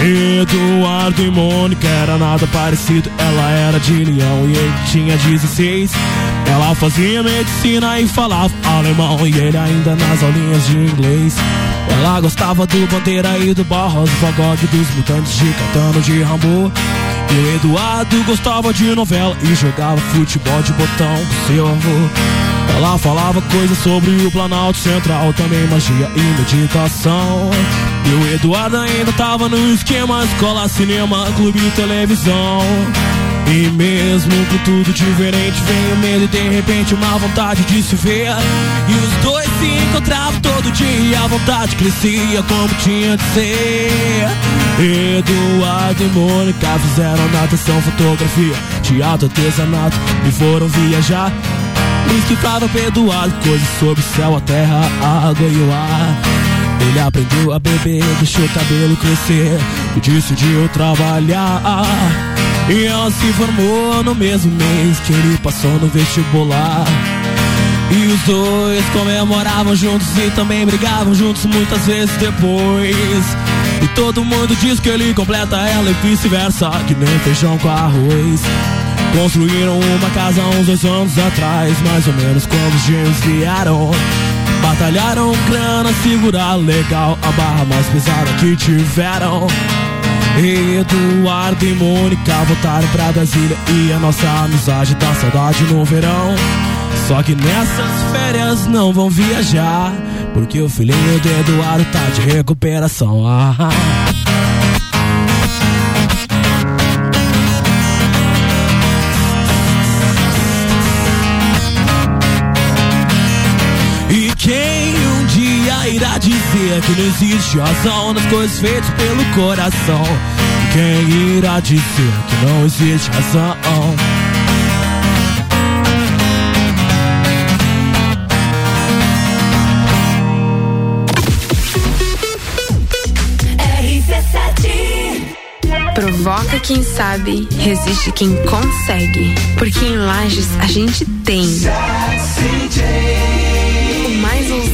Speaker 3: Eduardo e Mônica era nada parecido. Ela era de Leão e ele tinha 16. Ela fazia medicina e falava alemão. E ele ainda nas aulinhas de inglês. Ela gostava do Bandeira e do Barros, do Gogh, dos Mutantes de Catano de Rambo. E o Eduardo gostava de novela e jogava futebol de botão com seu avô. Ela falava coisas sobre o Planalto Central, também magia e meditação. E o Eduardo ainda tava no esquema escola, cinema, clube e televisão. E mesmo com tudo diferente, vem o medo e de repente uma vontade de se ver. E os dois se encontravam todo dia a vontade crescia como tinha de ser. Eduardo e Mônica fizeram natação, fotografia, teatro, artesanato e foram viajar. Explicava pra Eduardo coisas sobre o céu, a terra, a água e o ar. Ele aprendeu a beber, deixou o cabelo crescer e decidiu trabalhar. E ela se formou no mesmo mês que ele passou no vestibular. E os dois comemoravam juntos e também brigavam juntos muitas vezes depois. E todo mundo diz que ele completa ela e vice-versa, que nem feijão com arroz. Construíram uma casa uns dois anos atrás, mais ou menos quando os gêmeos vieram. Batalharam grana, segurar legal a barra mais pesada que tiveram. Eduardo e Mônica voltaram pra Brasília e a nossa amizade dá saudade no verão. Só que nessas férias não vão viajar, porque o filhinho do Eduardo tá de recuperação. Ah. Dizer que não existe razão nas coisas feitas pelo coração? Quem irá dizer que não existe razão?
Speaker 6: Provoca quem sabe, resiste quem consegue. Porque em Lages a gente tem.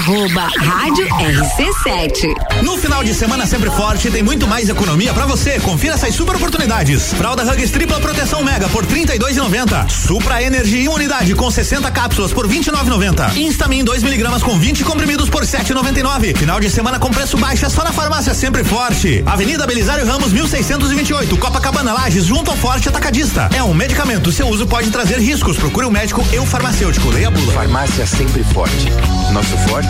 Speaker 14: Arroba Rádio RC7.
Speaker 1: No final de semana sempre forte tem muito mais economia pra você. Confira essas super oportunidades. Fralda Hugs tripla proteção mega por 32,90. Supra Energia Imunidade com 60 cápsulas por 29,90. Instamin 2 miligramas com 20 comprimidos por 7,99. Final de semana com preço baixo é só na farmácia sempre forte. Avenida Belisário Ramos 1628, Copacabana Lages, junto ao Forte Atacadista. É um medicamento. Seu uso pode trazer riscos. Procure um médico e um farmacêutico. Leia a bula.
Speaker 9: Farmácia sempre forte. Nosso forte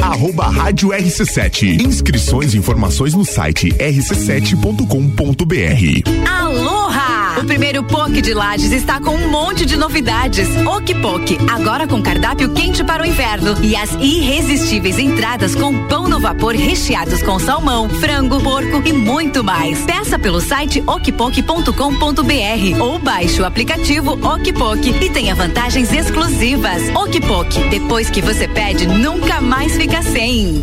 Speaker 15: arroba rádio RC7. Inscrições e informações no site rc7.com.br.
Speaker 16: Aloha! O primeiro POC de Lages está com um monte de novidades. Ok Poke, agora com cardápio quente para o inverno e as irresistíveis entradas com pão no vapor recheados com salmão, frango, porco e muito mais. Peça pelo site okpok.com.br ou baixe o aplicativo Okpok e tenha vantagens exclusivas. Okpok, depois que você pede, nunca mais fica sem.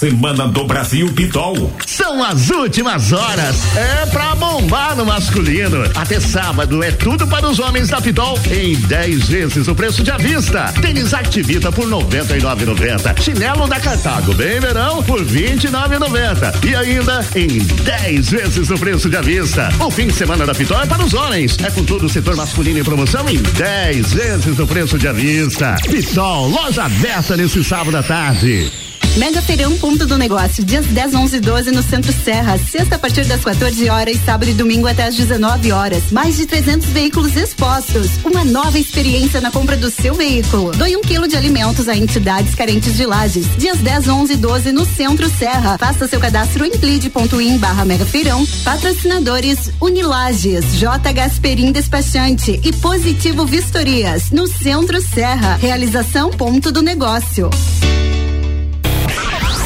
Speaker 2: Semana do Brasil Pitol.
Speaker 10: São as últimas horas. É pra bombar no masculino. Até sábado é tudo para os homens da Pitol em 10 vezes o preço de avista. Tênis Activita por 99,90. Chinelo da Cartago bem verão por 29,90. E ainda em 10 vezes o preço de avista. O fim de semana da Pitol é para os homens. É com todo o setor masculino em promoção em 10 vezes o preço de avista. Pitol, loja aberta nesse sábado à tarde.
Speaker 11: Mega Feirão Ponto do Negócio, dias 10, 11 e 12 no Centro Serra. Sexta a partir das 14 horas, sábado e domingo até às 19 horas. Mais de 300 veículos expostos. Uma nova experiência na compra do seu veículo. Doe um quilo de alimentos a entidades carentes de lajes. Dias 10, 11 e 12 no Centro Serra. Faça seu cadastro em plead.in barra Mega Feirão. Patrocinadores Unilages, J. Gasperim Despachante e Positivo Vistorias. No Centro Serra. Realização Ponto do Negócio.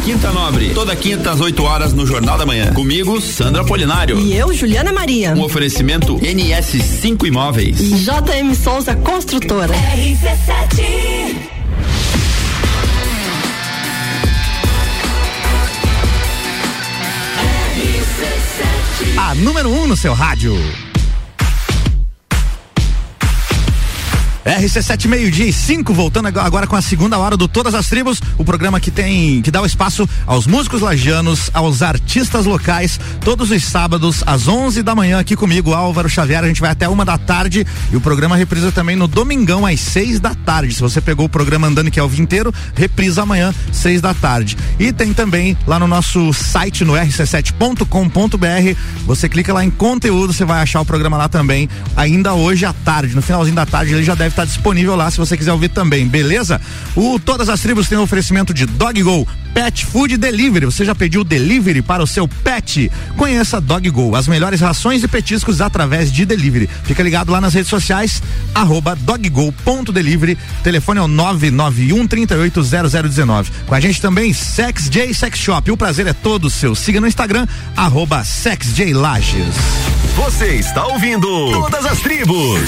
Speaker 17: Quinta Nobre, toda quinta às 8 horas no Jornal da Manhã. Comigo, Sandra Polinário.
Speaker 18: E eu, Juliana Maria.
Speaker 17: Um oferecimento NS5 Imóveis.
Speaker 18: E JM Souza Construtora.
Speaker 12: RC7
Speaker 1: A número 1 um no seu rádio. RC7 meio-dia e 5, voltando agora com a segunda hora do Todas as Tribos, o programa que tem, que dá o espaço aos músicos lagianos, aos artistas locais, todos os sábados às 11 da manhã aqui comigo, Álvaro Xavier, a gente vai até uma da tarde e o programa reprisa também no domingão às 6 da tarde. Se você pegou o programa andando que é o dia inteiro, reprisa amanhã, 6 da tarde. E tem também lá no nosso site no rc7.com.br, você clica lá em conteúdo, você vai achar o programa lá também, ainda hoje à tarde, no finalzinho da tarde ele já deve estar disponível lá se você quiser ouvir também, beleza? O Todas as Tribos tem um oferecimento de Dog Go, Pet Food Delivery. Você já pediu delivery para o seu pet? Conheça Dog Go, as melhores rações e petiscos através de delivery. Fica ligado lá nas redes sociais, arroba doggo.delivery. Telefone é o 991 380019. Com a gente também, Sex J Sex Shop. O prazer é todo seu. Siga no Instagram, arroba Sex J Lages.
Speaker 2: Você está ouvindo Todas as Tribos.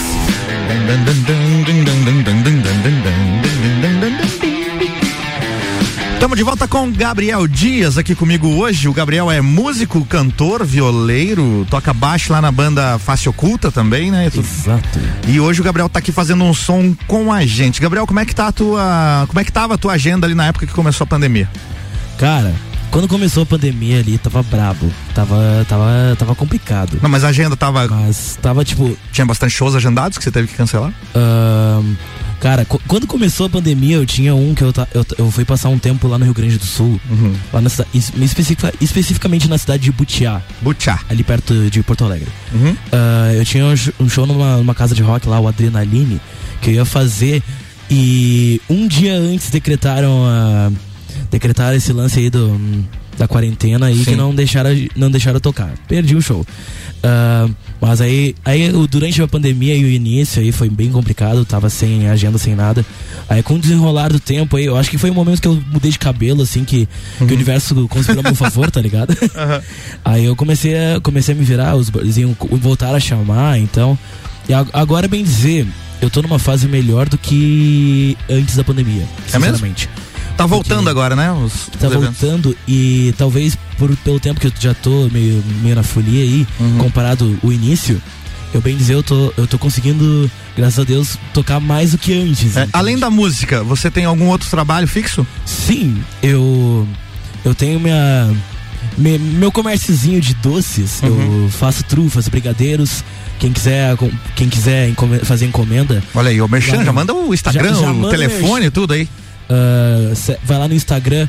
Speaker 1: Estamos de volta com Gabriel Dias aqui comigo hoje. O Gabriel é músico, cantor, violeiro, toca baixo lá na banda Face Oculta também, né?
Speaker 3: Exato.
Speaker 1: E hoje o Gabriel tá aqui fazendo um som com a gente. Gabriel, como é que tá a tua, como é que tava a tua agenda ali na época que começou a pandemia?
Speaker 3: Cara, quando começou a pandemia ali, tava brabo. Tava, tava, tava complicado.
Speaker 1: Não, mas a agenda tava.
Speaker 3: Mas tava tipo.
Speaker 1: Tinha bastante shows agendados que você teve que cancelar?
Speaker 3: ahn, cara, quando começou a pandemia, eu tinha um que eu, eu, eu fui passar um tempo lá no Rio Grande do Sul. Lá na cidade, es- especifica- especificamente na cidade de Butiá.
Speaker 1: Butiá.
Speaker 3: Ali perto de Porto Alegre.
Speaker 1: Uhum.
Speaker 3: Ah, eu tinha um um show numa, numa casa de rock lá, o Adrenaline, que eu ia fazer. E um dia antes decretaram a. Decretaram esse lance aí do, da quarentena aí
Speaker 1: Sim.
Speaker 3: que não deixaram, não deixaram tocar. Perdi o show. Ah, mas aí, aí durante a pandemia e o início aí foi bem complicado, tava sem agenda, sem nada. Aí com o desenrolar do tempo aí, eu acho que foi o momento que eu mudei de cabelo, assim, que, que o universo conspirou a meu favor, tá ligado? Aí eu comecei a, comecei a me virar, os barzinhos voltaram a chamar, então. E agora, bem dizer, eu tô numa fase melhor do que antes da pandemia.
Speaker 1: É mesmo? Tá voltando agora, né? Os,
Speaker 3: Tá
Speaker 1: os eventos.
Speaker 3: voltando e talvez por, pelo tempo que eu já tô meio, meio na folia aí,
Speaker 1: Uhum.
Speaker 3: comparado o início, eu bem dizer, eu tô, eu tô conseguindo, graças a Deus, tocar mais do que antes.
Speaker 1: É, além da música, você tem algum outro trabalho fixo?
Speaker 3: Sim, eu eu tenho minha me- meu comérciozinho de doces,
Speaker 1: Uhum.
Speaker 3: eu faço trufas, brigadeiros. Quem quiser, quem quiser fazer encomenda.
Speaker 1: Olha aí, o Merchan, já manda o Instagram,
Speaker 3: já- já
Speaker 1: o telefone, tudo aí.
Speaker 3: Cê- vai lá no Instagram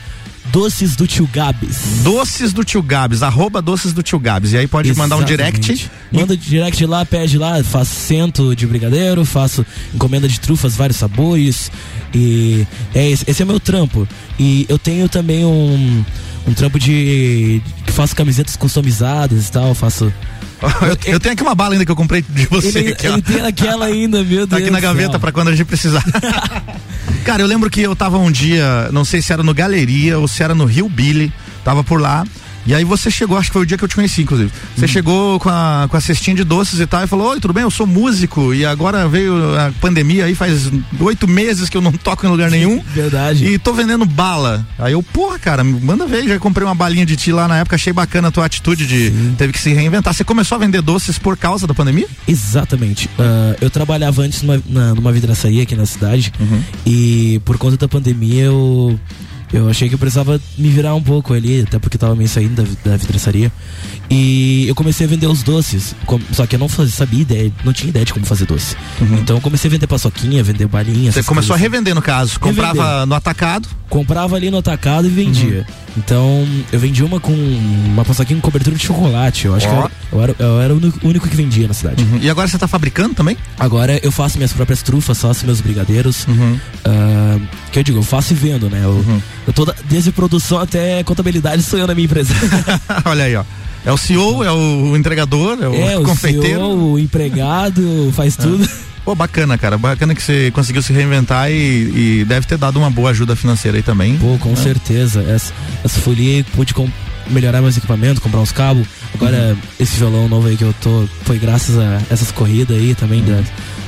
Speaker 3: Doces do Tio Gabs.
Speaker 1: Doces do Tio Gabs, arroba Doces do Tio Gabs. E aí pode mandar um direct.
Speaker 3: Exatamente. Manda direct lá, pede lá, faço cento de brigadeiro, faço encomenda de trufas, vários sabores. E é esse, esse é meu trampo. E eu tenho também um, um trampo de. que faço camisetas customizadas e tal, faço.
Speaker 1: Eu, eu tenho aqui uma bala ainda que eu comprei de você.
Speaker 3: Ele,
Speaker 1: aqui,
Speaker 3: ele tem aquela ainda, meu Deus.
Speaker 1: Tá aqui na gaveta pra quando a gente precisar. Cara, eu lembro que eu tava um dia, não sei se era no Galeria ou se era no Rio Billy, tava por lá. E aí você chegou, acho que foi o dia que eu te conheci, inclusive. Você
Speaker 3: Uhum.
Speaker 1: chegou com a, com a cestinha de doces e tal e falou, oi, tudo bem? Eu sou músico e agora veio a pandemia aí, faz oito meses que eu não toco em lugar nenhum.
Speaker 3: Verdade.
Speaker 1: E tô vendendo bala. Aí eu, porra, cara, manda ver, já comprei uma balinha de ti lá na época, achei bacana a tua atitude de teve que se reinventar. Você começou a vender doces por causa da pandemia?
Speaker 3: Exatamente. Ah, eu trabalhava antes numa, na- numa vidraçaria aqui na cidade
Speaker 1: Uhum.
Speaker 3: e por conta da pandemia eu, eu achei que eu precisava me virar um pouco ali, até porque tava meio saindo da, da vidraçaria. E eu comecei a vender os doces, com- só que eu não fazia, sabia ideia, não tinha ideia de como fazer doce. Então eu comecei a vender paçoquinha, vender balinha.
Speaker 1: Uhum. Você começou a
Speaker 3: coisas.
Speaker 1: revender no caso, comprava
Speaker 3: Revender.
Speaker 1: no atacado.
Speaker 3: Comprava ali no atacado e vendia. Então, eu vendi uma com uma paçoquinha com cobertura de chocolate. Eu acho
Speaker 1: Ó.
Speaker 3: que eu era, eu era, eu era o único- que vendia na cidade.
Speaker 1: E agora você tá fabricando também?
Speaker 3: Agora eu faço minhas próprias trufas, faço meus brigadeiros.
Speaker 1: Uhum.
Speaker 3: Ah, que eu digo, eu faço e vendo, né? Eu, eu tô desde produção até contabilidade sou eu na minha empresa.
Speaker 1: Olha aí, ó. É o CEO, é o entregador, é o
Speaker 3: é, o
Speaker 1: confeiteiro.
Speaker 3: CEO, o empregado, faz tudo.
Speaker 1: Pô, bacana, cara. Bacana que você conseguiu se reinventar e, e deve ter dado uma boa ajuda financeira aí também.
Speaker 3: Pô, com
Speaker 1: né?
Speaker 3: certeza. Essa, essa folia pude melhorar meus equipamentos, comprar uns cabos. Agora,
Speaker 1: Uhum.
Speaker 3: esse violão novo aí que eu tô, foi graças a essas corridas aí também. Da,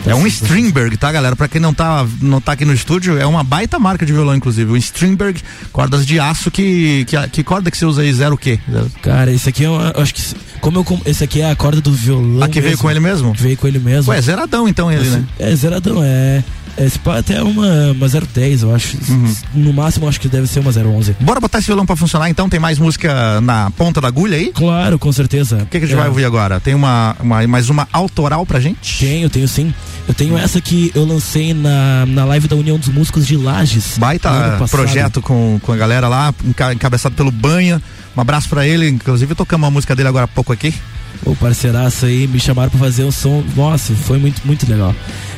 Speaker 1: É um Stringberg, tá, galera? Pra quem não tá, não tá aqui no estúdio, é uma baita marca de violão, inclusive. O Stringberg, cordas de aço que. Que, que corda que você usa aí? Zero o quê?
Speaker 3: Cara, esse aqui é eu acho que. Como eu. Esse aqui é a corda do violão.
Speaker 1: Ah, que veio
Speaker 3: mesmo.
Speaker 1: com ele mesmo?
Speaker 3: Que veio com ele mesmo.
Speaker 1: Ué, zeradão então ele,
Speaker 3: Esse-
Speaker 1: né?
Speaker 3: É, zeradão, é. Esse pá até uma, uma 010, eu acho.
Speaker 1: Uhum.
Speaker 3: No máximo, acho que deve ser uma 011.
Speaker 1: Bora botar esse violão pra funcionar então? Tem mais música na ponta da agulha aí?
Speaker 3: Claro, com certeza.
Speaker 1: O que, que a gente vai ouvir agora? Tem uma, uma- mais uma autoral pra gente?
Speaker 3: Tenho, tenho sim. Eu tenho essa que eu lancei na, na live da União dos Músicos de Lages.
Speaker 1: Baita projeto com, com a galera lá, enca- encabeçado pelo Banha. Um abraço pra ele, inclusive tocamos uma música dele agora há pouco aqui.
Speaker 3: O parceiraço aí me chamaram pra fazer um som. Nossa, foi muito, muito legal.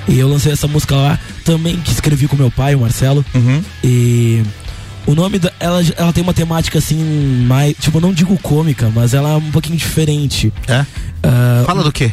Speaker 3: E eu lancei essa música lá também, que escrevi com meu pai, o Marcelo.
Speaker 1: Uhum.
Speaker 3: E o nome da. Ela, ela tem uma temática assim, mais. Tipo, não digo cômica, mas ela é um pouquinho diferente.
Speaker 1: É?
Speaker 3: Ah,
Speaker 1: Fala do quê?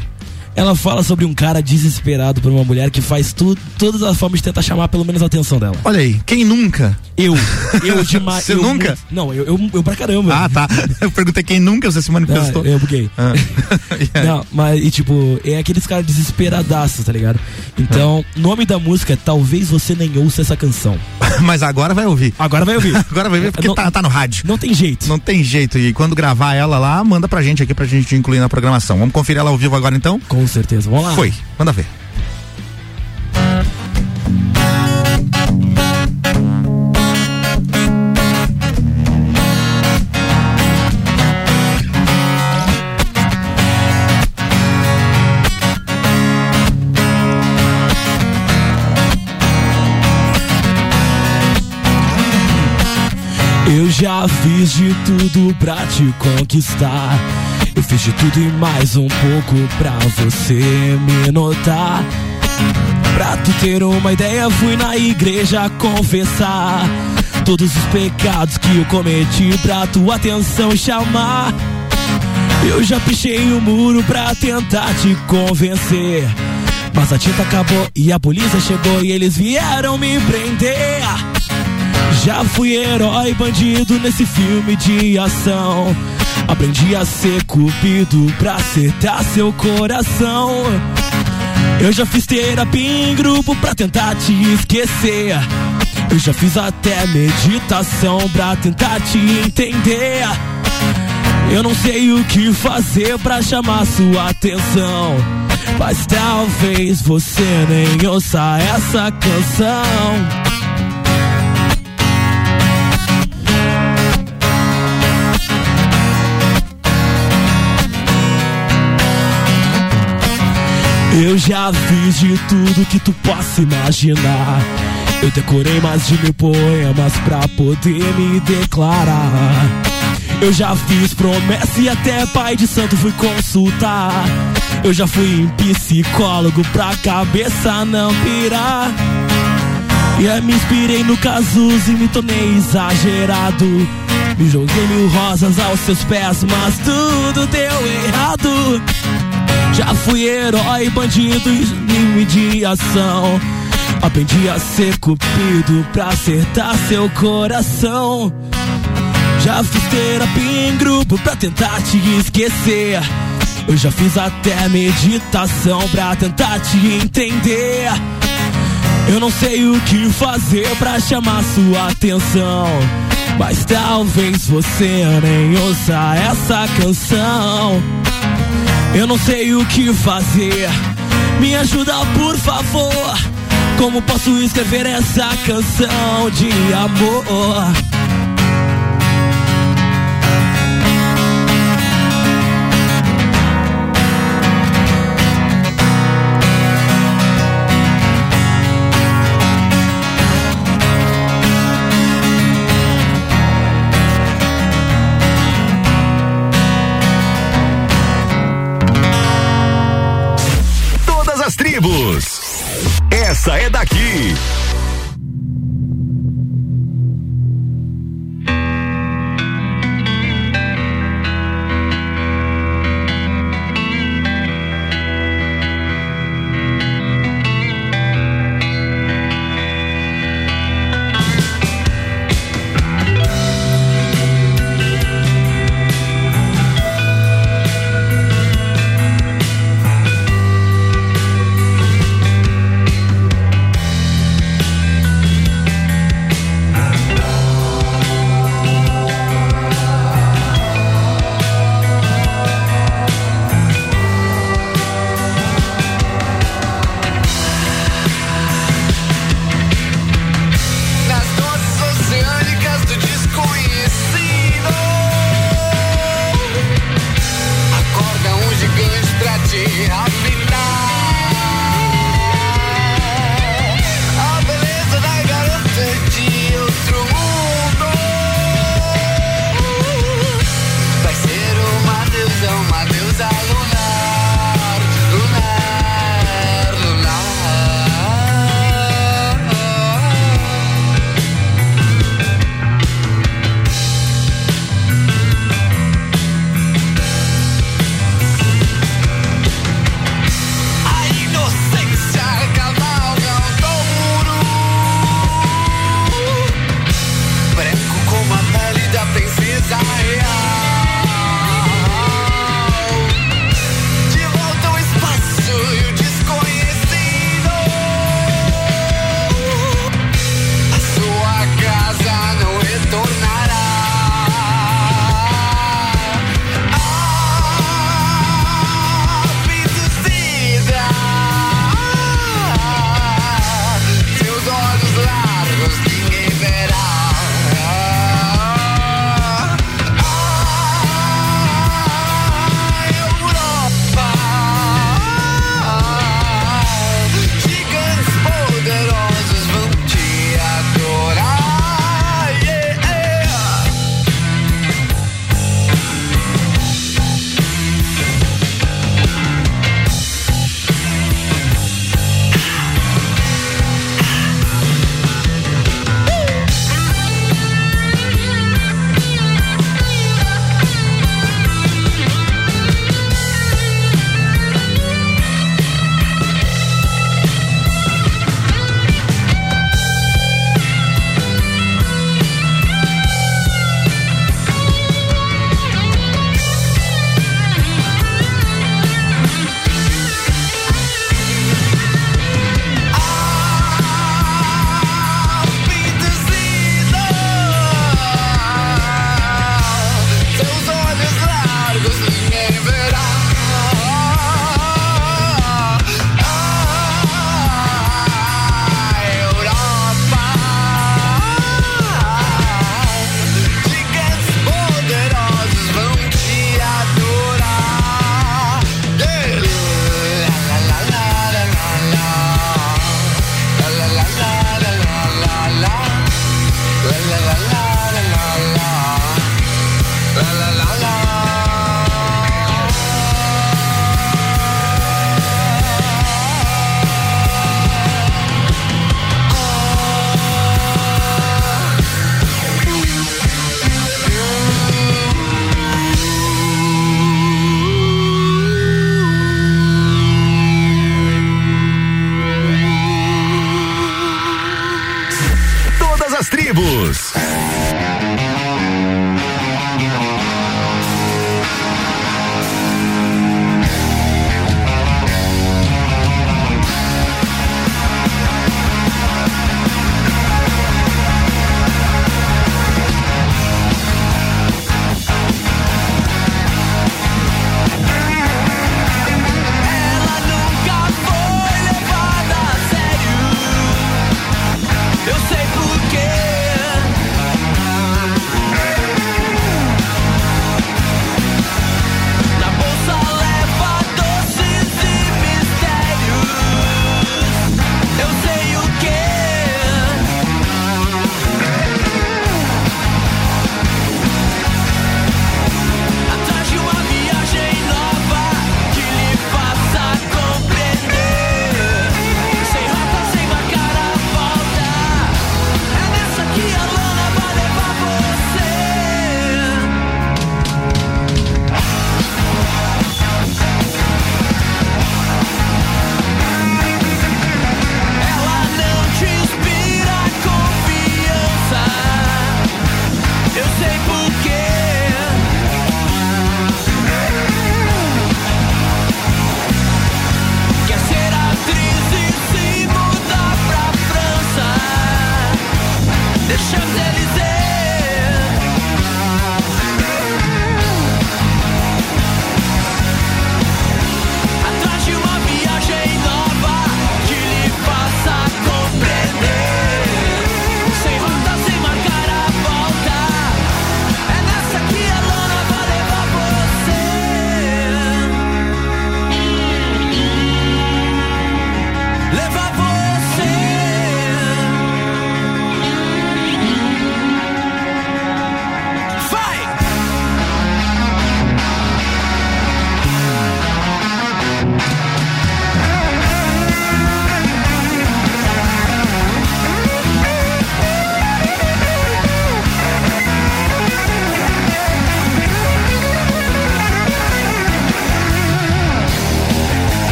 Speaker 3: Ela fala sobre um cara desesperado por uma mulher que faz tudo, todas as formas de tentar chamar pelo menos a atenção dela.
Speaker 1: Olha aí, quem nunca?
Speaker 3: Eu. Eu demais.
Speaker 1: Você
Speaker 3: eu
Speaker 1: nunca?
Speaker 3: muito- não, eu, eu, eu pra caramba.
Speaker 1: Ah, tá. Eu perguntei quem nunca você se manifestou.
Speaker 3: Não, eu buguei.
Speaker 1: Ah.
Speaker 3: Não, mas, e tipo, é aqueles caras desesperadaços, tá ligado? Então,
Speaker 1: Ah.
Speaker 3: nome da música é Talvez Você Nem Ouça Essa Canção.
Speaker 1: Mas agora vai ouvir.
Speaker 3: Agora vai ouvir.
Speaker 1: Agora vai ver porque
Speaker 3: Não-
Speaker 1: tá, tá no rádio.
Speaker 3: Não tem jeito.
Speaker 1: Não tem jeito. E quando gravar ela lá, manda pra gente aqui pra gente incluir na programação. Vamos conferir ela ao vivo agora então?
Speaker 3: Com certeza. Vamos lá.
Speaker 1: Foi. Manda ver.
Speaker 3: Eu já fiz de tudo pra te conquistar. Eu fiz de tudo e mais um pouco pra você me notar. Pra tu ter uma ideia, fui na igreja confessar todos os pecados que eu cometi pra tua atenção chamar. Eu já pichei o muro pra tentar te convencer. Mas a tinta acabou e a polícia chegou e eles vieram me prender. Já fui herói bandido nesse filme de ação. Aprendi a ser cupido pra acertar seu coração. Eu já fiz terapia em grupo pra tentar te esquecer. Eu já fiz até meditação pra tentar te entender. Eu não sei o que fazer pra chamar sua atenção. Mas talvez você nem ouça essa canção. Eu já fiz de tudo que tu possa imaginar. Eu decorei mais de mil poemas pra poder me declarar. Eu já fiz promessa e até pai de santo fui consultar. Eu já fui em psicólogo pra cabeça não pirar. E me inspirei no Cazuza e me tornei exagerado. Me joguei mil rosas aos seus pés, mas tudo deu errado. Já fui herói, bandido e anime de ação. Aprendi a ser cupido pra acertar seu coração. Já fiz terapia em grupo pra tentar te esquecer. Eu já fiz até meditação pra tentar te entender. Eu não sei o que fazer pra chamar sua atenção. Mas talvez você nem ouça essa canção. Eu não sei o que fazer. Me ajuda, por favor. Como posso escrever essa canção de amor?
Speaker 2: Tribos. Essa é daqui.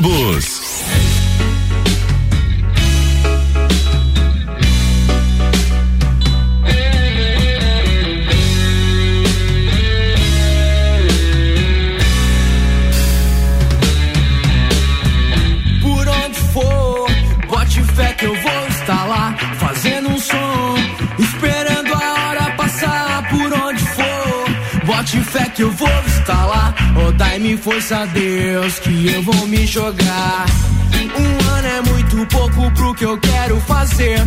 Speaker 5: ônibus. Dai-me força, Deus, que eu vou me jogar. Um ano é muito pouco pro que eu quero fazer.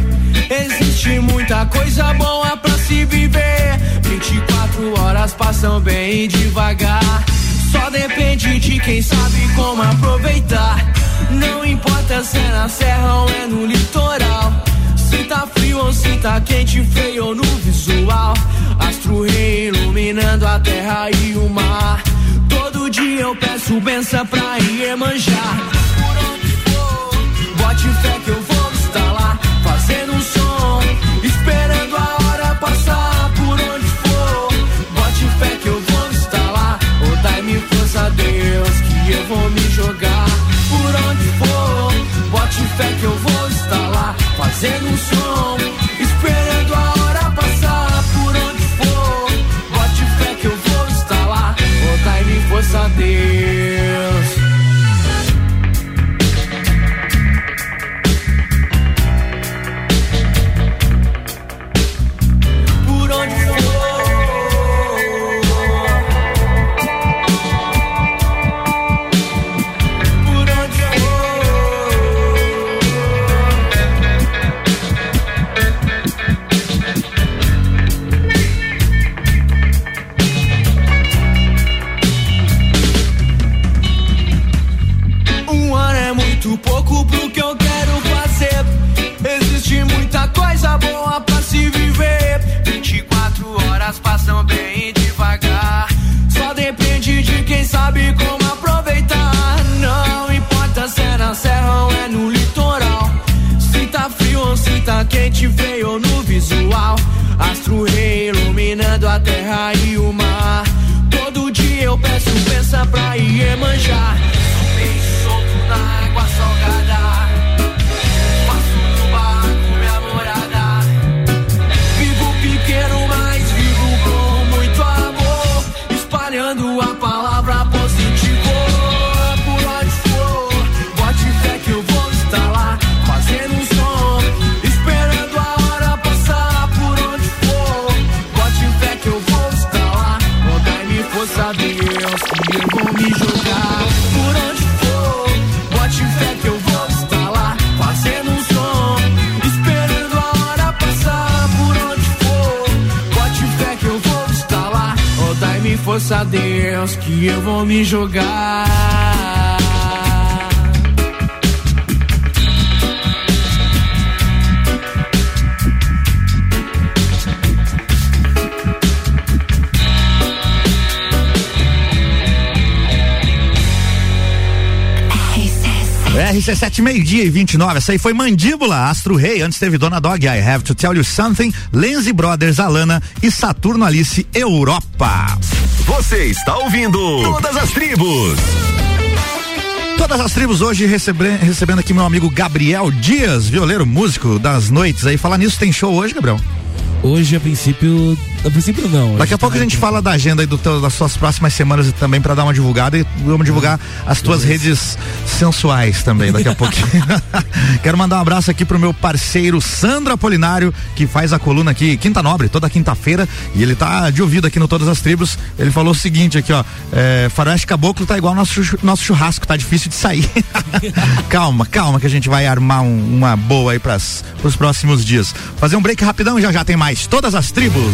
Speaker 5: Existe muita coisa boa pra se viver. 24 horas passam bem devagar. Só depende de quem sabe como aproveitar. Não importa se é na serra ou é no litoral. Se tá frio ou se tá quente, feio ou no visual. Astro rei iluminando a terra e o mar. Dia eu peço benção pra ir manjar. Por onde for, bote fé que eu vou estar lá. Fazendo um som, esperando a hora passar. Por onde for, bote fé que eu vou estar lá. Oh, dai-me força, Deus, que eu vou me jogar. Por onde for, bote fé que eu vou estar lá. Fazendo um som, eu vou me jogar.
Speaker 1: RC7 meio-dia e 29. Essa aí foi Mandíbula, Astro Rei. Antes teve Dona Dog, I Have to Tell You Something, Lenzi Brothers, Alana e Saturno Alice Europa.
Speaker 2: Você está ouvindo Todas as Tribos.
Speaker 1: Todas as tribos hoje recebe- recebendo aqui meu amigo Gabriel Dias, violeiro músico das noites. Aí falar nisso, tem show hoje, Gabriel?
Speaker 3: Hoje, a princípio. A princípio, não.
Speaker 1: Daqui a pouco a gente fala da agenda do teu- das suas próximas semanas e também pra dar uma divulgada e vamos divulgar as tuas redes sensuais também daqui a pouquinho. Quero mandar um abraço aqui pro meu parceiro Sandro Apolinário, que faz a coluna aqui, Quinta Nobre, toda quinta-feira, e ele tá de ouvido aqui no Todas as Tribos. Ele falou o seguinte aqui, ó, é, faroeste caboclo tá igual nosso, nosso churrasco, tá difícil de sair. calma, calma que a gente vai armar um- uma boa aí pras, pros próximos dias. Fazer um break rapidão e já já tem mais Todas as Tribos.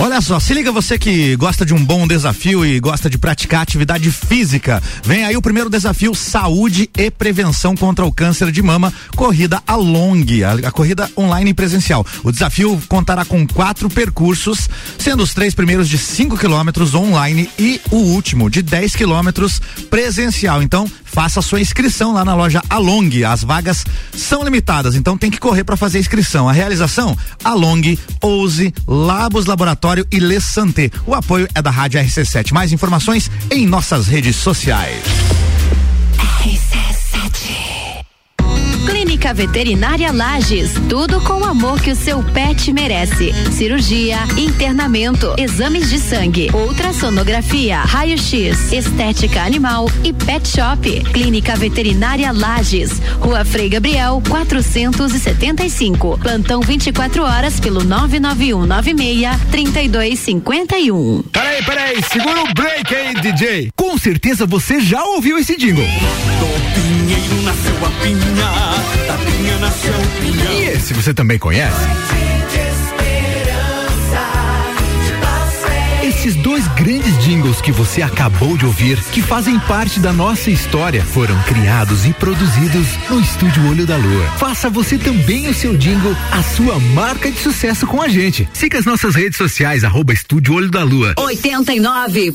Speaker 1: Olha só, se liga você que gosta de um bom desafio e gosta de praticar atividade física. Vem aí o primeiro desafio Saúde e Prevenção contra o Câncer de Mama, corrida a long, a, a corrida online e presencial. O desafio contará com quatro percursos, sendo os três primeiros de 5 quilômetros online e o último de 10 quilômetros presencial. Então, faça sua inscrição lá na loja Along. As vagas são limitadas, então tem que correr para fazer a inscrição. A realização Along, Ouse, Labos Laboratório e Le Santé. O apoio é da Rádio RC7. Mais informações em nossas redes sociais.
Speaker 14: Clínica Veterinária Lages, tudo com o amor que o seu pet merece. Cirurgia, internamento, exames de sangue, ultrassonografia, raio-x, estética animal e pet shop. Clínica Veterinária Lages, Rua Frei Gabriel, 475. Plantão 24 horas pelo 99196 3251.
Speaker 7: Peraí, peraí, segura o break aí, DJ. Com certeza você já ouviu esse jingle.
Speaker 12: Do pinheiro nasceu a pinha, da pinha nasceu o pinhão.
Speaker 7: E esse você também conhece? Esses dois grandes jingles que você acabou de ouvir, que fazem parte da nossa história, foram criados e produzidos no Estúdio Olho da Lua. Faça você também o seu jingle, a sua marca de sucesso com a gente. Siga as nossas redes sociais, arroba Estúdio Olho da Lua.
Speaker 16: 89.9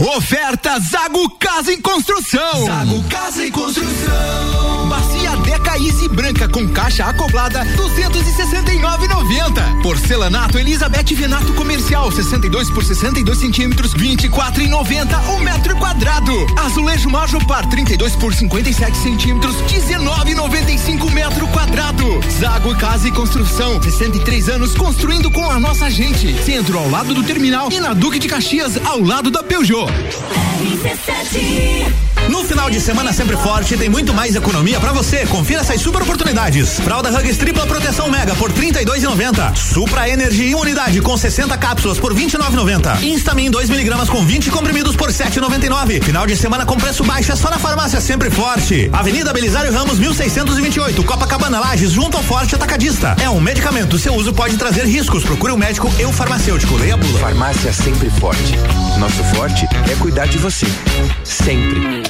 Speaker 7: Oferta Zago Casa em Construção.
Speaker 12: Zago Casa em Construção.
Speaker 7: Bacia Deca Easy branca com caixa acoplada 269,90. Porcelanato Elizabeth Venato comercial 62 por 62 centímetros 24,90 o um metro quadrado. Azulejo Majopar 32 por 57 centímetros 19,95 metro quadrado. Zago Casa e Construção 63 anos construindo com a nossa gente. Centro ao lado do terminal e na Duque de Caxias ao lado da Peugeot.
Speaker 1: RC7 No final de semana sempre forte tem muito mais economia pra você. Confira essas super oportunidades. Fralda Hugs tripla proteção mega por 32,90. Supra Energy imunidade com 60 cápsulas por 29,90. Instamin 2 miligramas com 20 comprimidos por 7,99. Final de semana com preço baixo é só na farmácia sempre forte. Avenida Belisário Ramos 1628, Copacabana Lages, junto ao Forte Atacadista. É um medicamento. Seu uso pode trazer riscos. Procure um médico e um farmacêutico. Leia a bula.
Speaker 9: Farmácia sempre forte. Nosso forte é cuidar de você. Sempre.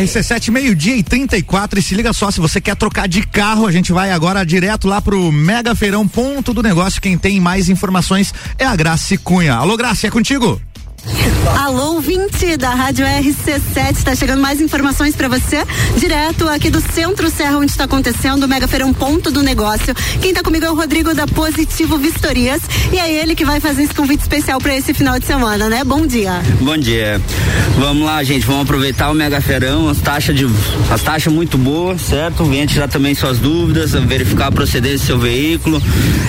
Speaker 1: RC7 meio-dia e 34 e se liga só, se você quer trocar de carro, a gente vai agora direto lá pro Mega Feirão Ponto do Negócio. Quem tem mais informações é a Graci Cunha. Alô, Graci, é contigo?
Speaker 11: Alô, 20 da Rádio RC7, está chegando mais informações para você, direto aqui do Centro Serra, onde está acontecendo o Mega Feirão Ponto do Negócio. Quem está comigo é o Rodrigo da Positivo Vistorias e é ele que vai fazer esse convite especial para esse final de semana, né? Bom dia.
Speaker 19: Bom dia. Vamos lá, gente, vamos aproveitar o Mega Feirão, as taxas de as taxas muito boas, certo? Venha tirar também suas dúvidas, verificar a procedência do seu veículo.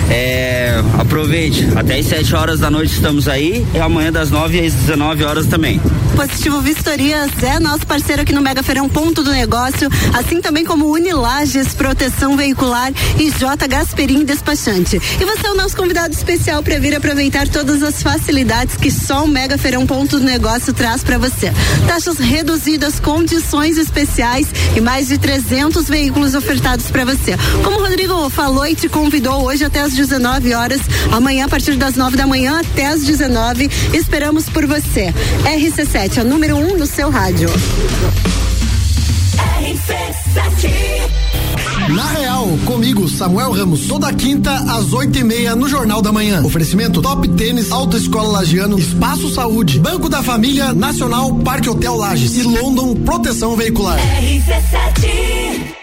Speaker 19: É, aproveite, até às 7 horas da noite estamos aí e amanhã das 9 às 19 horas também.
Speaker 11: Positivo Vistorias é nosso parceiro aqui no Mega Feirão Ponto do Negócio, assim também como Unilages Proteção Veicular e J Gasperim Despachante. E você é o nosso convidado especial para vir aproveitar todas as facilidades que só o Mega Feirão Ponto do Negócio traz para você. Taxas reduzidas, condições especiais e mais de 300 veículos ofertados para você. Como o Rodrigo falou e te convidou hoje até às 19 horas, amanhã a partir das 9 da manhã até às 19, esperamos
Speaker 18: por você. RC7, a é número 1 um no seu rádio.
Speaker 20: Na Real, comigo, Samuel Ramos. Toda quinta, às oito e meia, no Jornal da Manhã. Oferecimento Top Tênis, Alta Escola Lagiano, Espaço Saúde, Banco da Família, Nacional, Parque Hotel Lages e London Proteção Veicular.
Speaker 1: RC7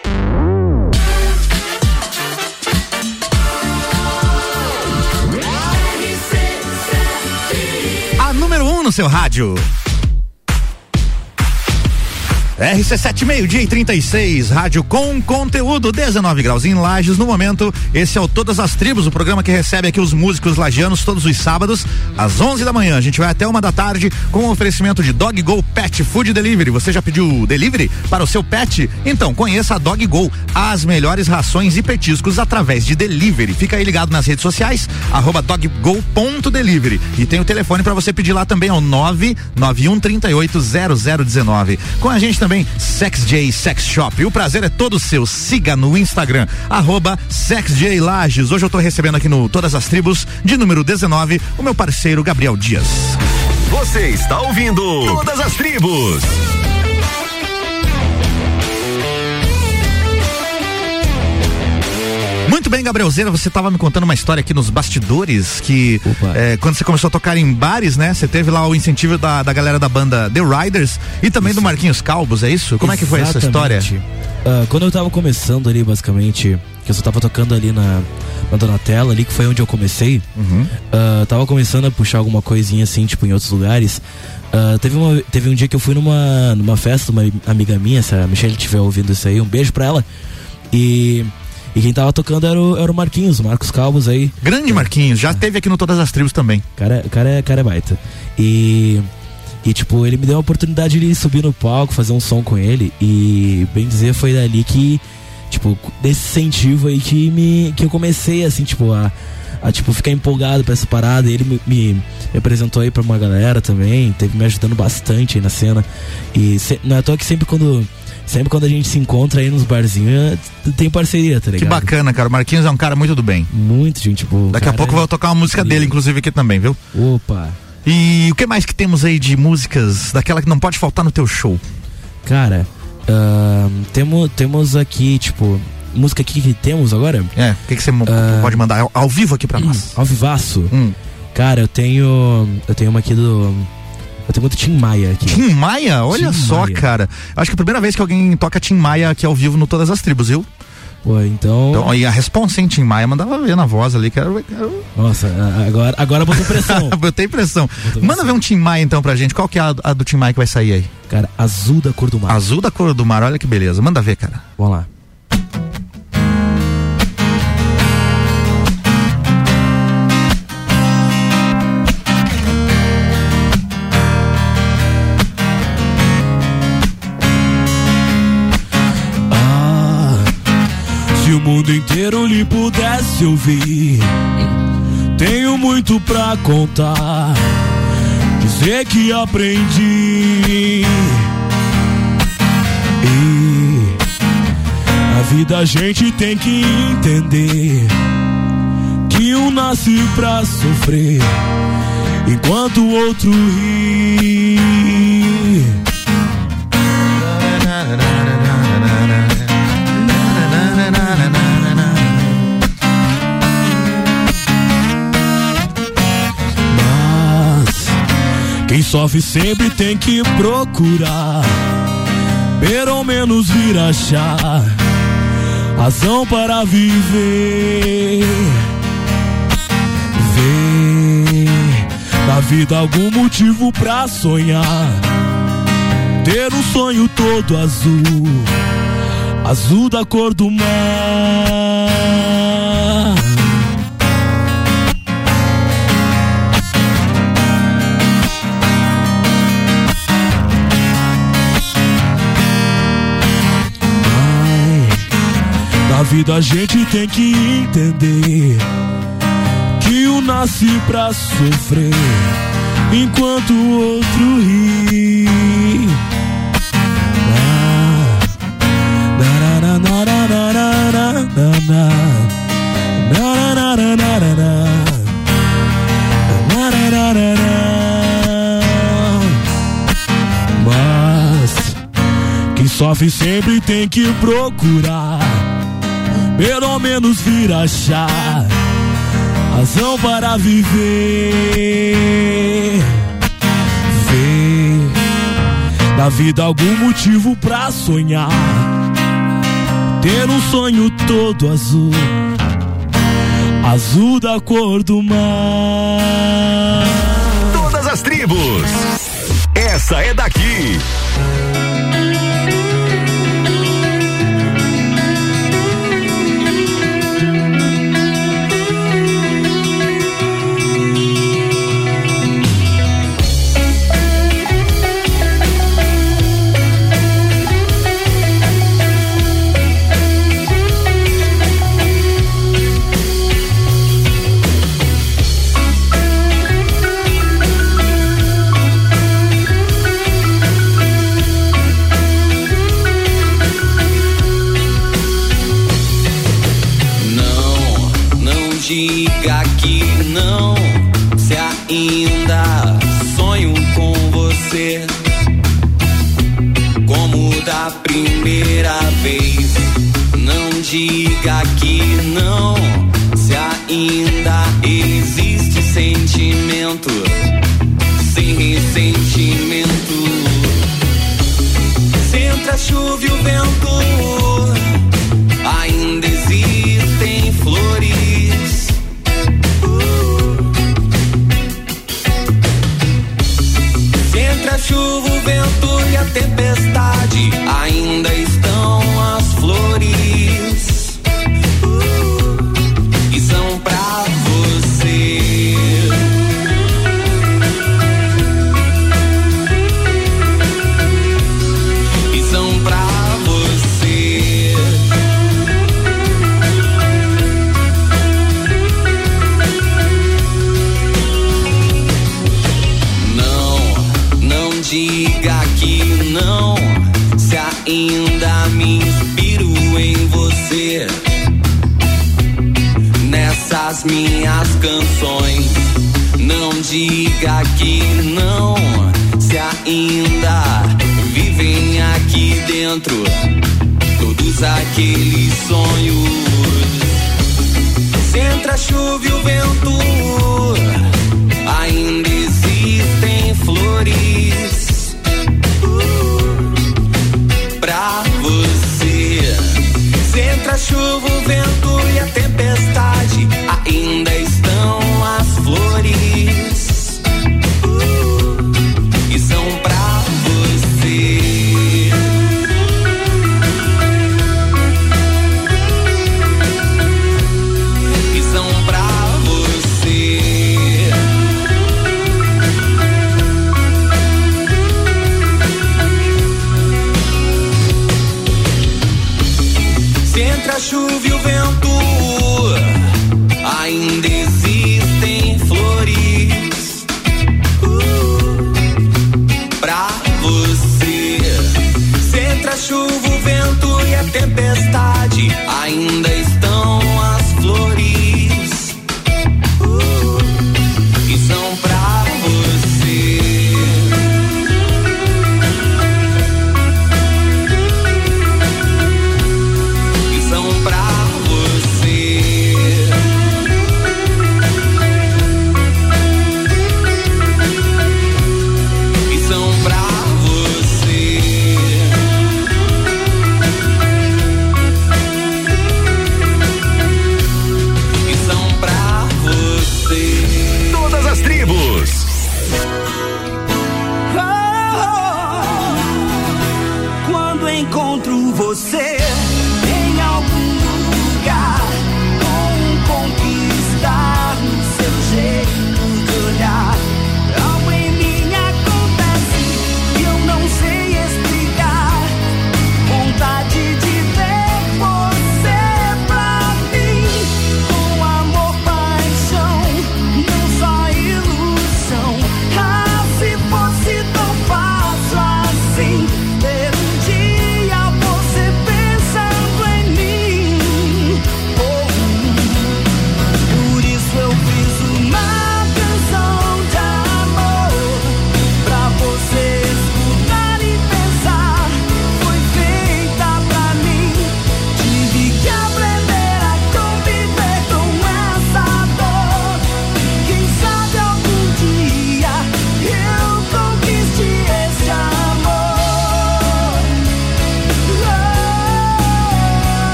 Speaker 1: no seu rádio. RC7 meio-dia e 36, rádio com conteúdo, 19 graus em Lages no momento. Esse é o Todas as Tribos, o programa que recebe aqui os músicos lagianos todos os sábados, às 11 da manhã. A gente vai até uma da tarde com o oferecimento de Dog Go Pet Food Delivery. Você já pediu delivery para o seu pet? Então conheça a Dog Go, as melhores rações e petiscos através de delivery. Fica aí ligado nas redes sociais, arroba doggo.delivery. E tem o telefone para você pedir lá também, é ao 991380019. Com a gente também também SexJ Sex Shop. E o prazer é todo seu. Siga no Instagram, arroba Lages. Hoje eu estou recebendo aqui no Todas as Tribos, de número 19, o meu parceiro Gabriel Dias.
Speaker 2: Você está ouvindo Todas as Tribos.
Speaker 1: Muito bem, Gabrielzeira, você estava me contando uma história aqui nos bastidores que é, quando você começou a tocar em bares, né? Você teve lá o incentivo da, da galera da banda The Riders e também isso. do Marquinhos Calbos, é isso? Como Exatamente. é que foi essa história?
Speaker 3: Uh, quando eu tava começando ali, basicamente, que eu só tava tocando ali na, na Donatella, ali que foi onde eu comecei, uhum. Uh, tava começando a puxar alguma coisinha assim, tipo, em outros lugares. Uh, teve, uma, teve um dia que eu fui numa, numa festa, uma amiga minha, se a Michelle estiver ouvindo isso aí, um beijo pra ela. E e quem tava tocando era o, era o Marquinhos, o Marcos Calvos aí.
Speaker 1: Grande Marquinhos, já é. teve aqui no Todas as Tribos também.
Speaker 3: Cara, cara, cara é baita. E. E, tipo, ele me deu a oportunidade de subir no palco, fazer um som com ele. E, bem dizer, foi dali que, tipo, desse incentivo aí que, me, que eu comecei, assim, tipo, a, a tipo, ficar empolgado pra essa parada. E ele me, me, me, apresentou aí pra uma galera também, teve me ajudando bastante aí na cena. E se, não é à toa que sempre quando sempre quando a gente se encontra aí nos barzinhos, é, tem parceria, tá ligado?
Speaker 1: Que bacana, cara. O Marquinhos é um cara muito do bem.
Speaker 3: Muito gente. Tipo,
Speaker 1: Daqui a pouco vai vou tocar uma música dele, inclusive, aqui também, viu?
Speaker 3: Opa.
Speaker 1: E o que mais que temos aí de músicas daquela que não pode faltar no teu show?
Speaker 3: Cara, uh, temos, temos aqui, tipo, música aqui que temos agora.
Speaker 1: É, o que, você uh, pode mandar ao, ao vivo aqui pra nós?
Speaker 3: Ao vivaço.
Speaker 1: Hum.
Speaker 3: Cara, eu tenho. Eu tenho uma aqui do eu tenho muito Tim Maia aqui.
Speaker 1: Tim Maia? Olha
Speaker 3: Tim
Speaker 1: só,
Speaker 3: Maia.
Speaker 1: cara. Acho que é a primeira vez que alguém toca Tim Maia aqui ao vivo no Todas as Tribos, viu?
Speaker 3: Pô, então...
Speaker 1: então. E a responsa, em Tim Maia? Mandava ver na voz ali, que era.
Speaker 3: Nossa, agora, agora botou pressão.
Speaker 1: Botei pressão. Botou Manda ver um Tim Maia então pra gente. Qual que é a, a do Tim Maia que vai sair aí?
Speaker 3: Cara, azul da cor do mar.
Speaker 1: Azul da cor do mar, olha que beleza. Manda ver, cara.
Speaker 3: Vamos lá. Se o mundo inteiro lhe pudesse ouvir, tenho muito pra contar. Dizer que aprendi. E a vida a gente tem que entender que um nasce pra sofrer, enquanto o outro ri. Quem sofre sempre tem que procurar, pelo menos vir achar razão para viver. Ver na vida algum motivo pra sonhar, ter um sonho todo azul, azul da cor do mar. vida a gente tem que entender que um nasce pra sofrer enquanto o outro ri. Mas quem sofre sempre tem que procurar pelo menos vir achar razão para viver. Ver na vida algum motivo pra sonhar, ter um sonho todo azul, azul da cor do mar.
Speaker 2: Todas as tribos. Essa é daqui.
Speaker 21: Diga que não, se ainda existe sentimento, sem ressentimento. Se entra a chuva e o vento ainda existem flores. Se entre a chuva, o vento e a tempestade ainda estão chuva e o vento ainda existem flores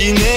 Speaker 22: gente nem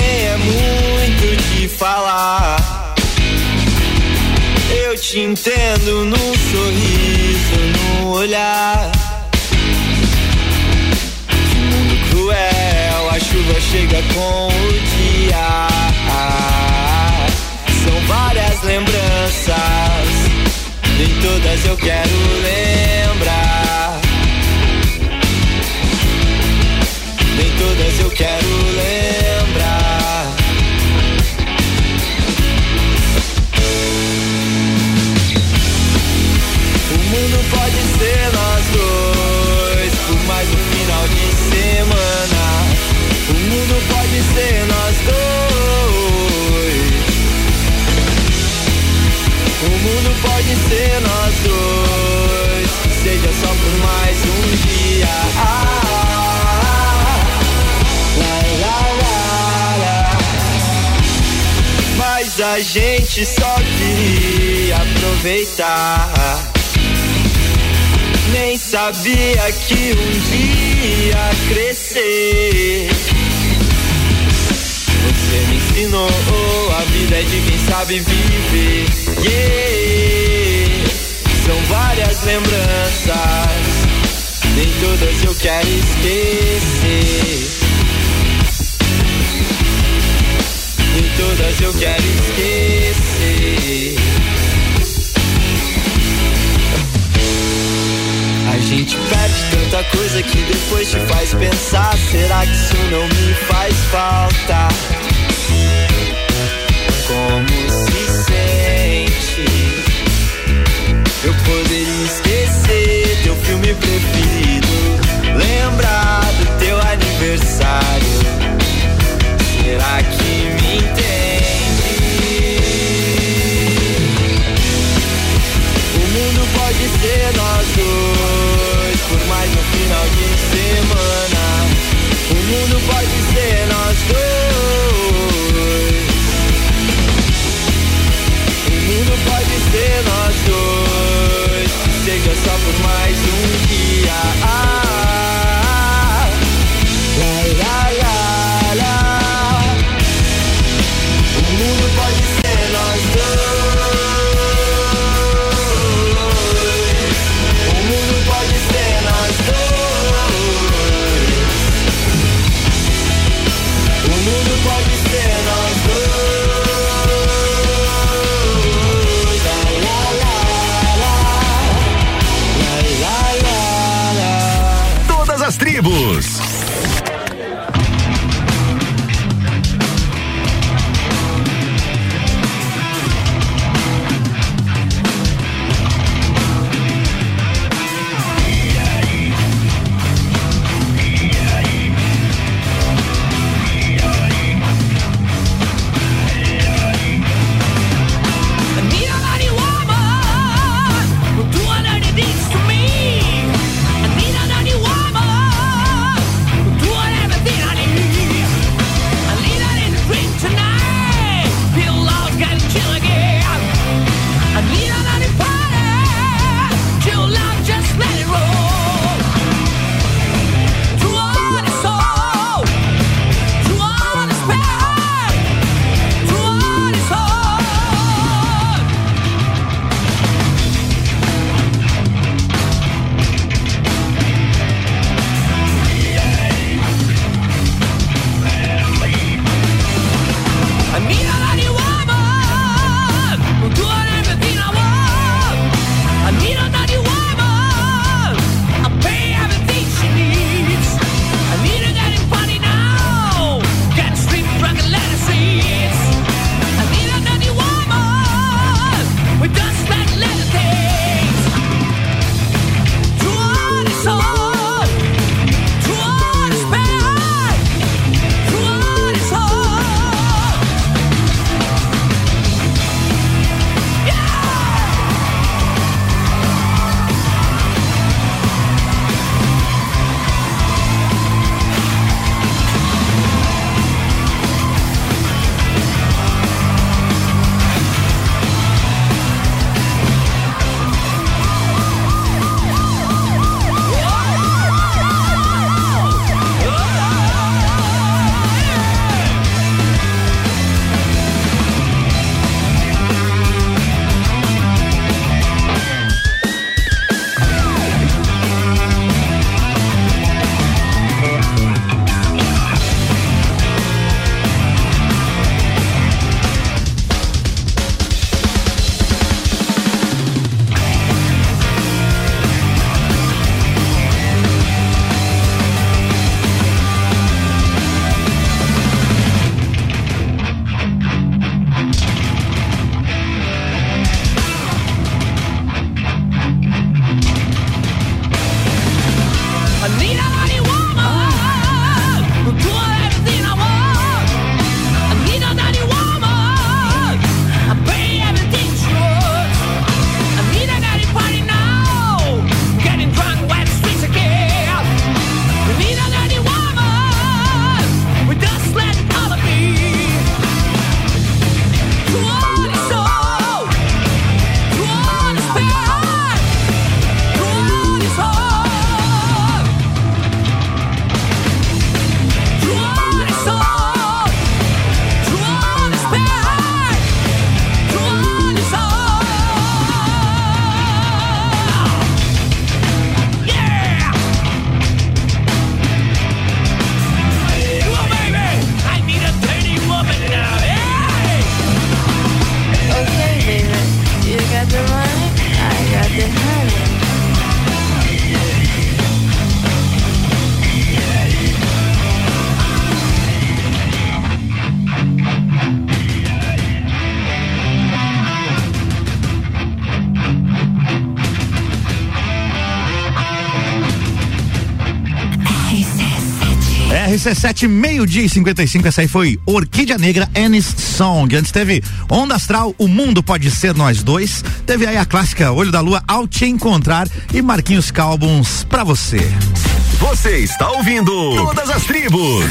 Speaker 1: RC7, meio-dia e 55. Essa aí foi Orquídea Negra Anis Song. Antes teve Onda Astral, O Mundo Pode Ser Nós Dois. Teve aí a clássica Olho da Lua, Ao Te Encontrar. E Marquinhos Calbons, pra você.
Speaker 2: Você está ouvindo Todas as Tribos.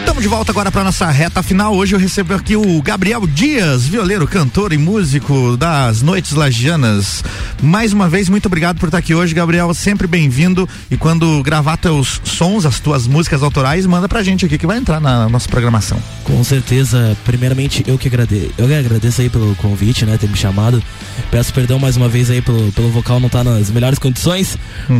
Speaker 1: Estamos de volta agora para nossa reta final. Hoje eu recebo aqui o Gabriel Dias, violeiro, cantor e músico das Noites Lagianas. Mais uma vez, muito obrigado por estar aqui hoje, Gabriel. Sempre bem-vindo. E quando gravar teus sons, as tuas músicas autorais, manda pra gente aqui que vai entrar na nossa programação.
Speaker 3: Com certeza, primeiramente eu que agradeço, eu que agradeço aí pelo convite, né, ter me chamado. Peço perdão mais uma vez aí pelo, pelo vocal não estar nas melhores condições,